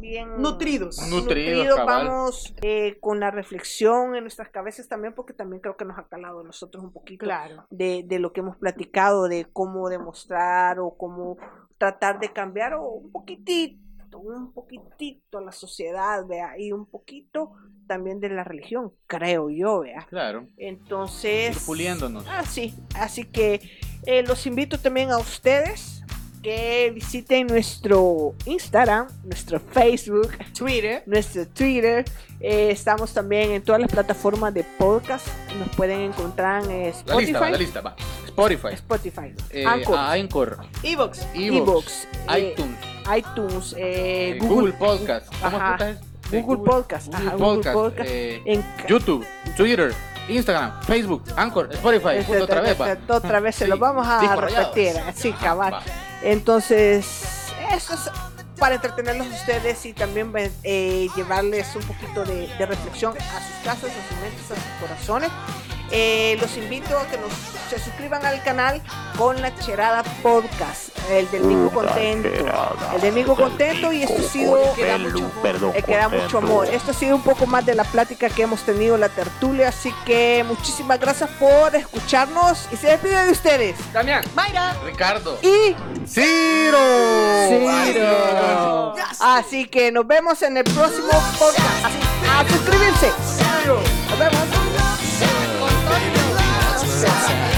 bien Nutridos. Nutridos, vamos eh, con la reflexión en nuestras cabezas también, porque también creo que nos ha calado a nosotros un poquito Claro. de, de lo que hemos platicado, de cómo demostrar o cómo tratar de cambiar o un poquitito, un poquitito la sociedad, vea, y un poquito también de la religión, creo yo, vea. Claro. Entonces, Ir puliéndonos. Ah, sí. Así que eh, los invito también a ustedes que visiten nuestro Instagram, nuestro Facebook, Twitter. nuestro Twitter. Eh, estamos también en todas las plataformas de podcast. Nos pueden encontrar en eh, La lista, va, Spotify. la lista, va. Spotify, Spotify, eh, Anchor, Anchor, Evox. Evox, eh, iTunes, iTunes, eh, eh, Google, Google Podcast. Eh, Google Podcast, Google ajá, Google Podcast, Podcast. eh, en YouTube, Twitter, Instagram, Facebook, Anchor, Spotify. Este, otra vez, va. Otra vez se Sí, lo vamos a disco repetir. Así, Ajá, cabal. va. Entonces, eso es para entretenerlos ustedes y también eh, llevarles un poquito de, de reflexión a sus casas, a sus mentes, a sus corazones. Eh, los invito a que nos, se suscriban al canal con la Cherada Podcast, el del Mico Contento. El del Mico Contento y esto ha sido... Perdón, Eh, queda mucho amor. Esto ha sido un poco más de la plática que hemos tenido, la tertulia, así que muchísimas gracias por escucharnos y se despide de ustedes. Damián. Mayra. Ricardo. Y Ciro. Ciro. Así que nos vemos en el próximo podcast. Así, a suscribirse. Nos vemos. sense.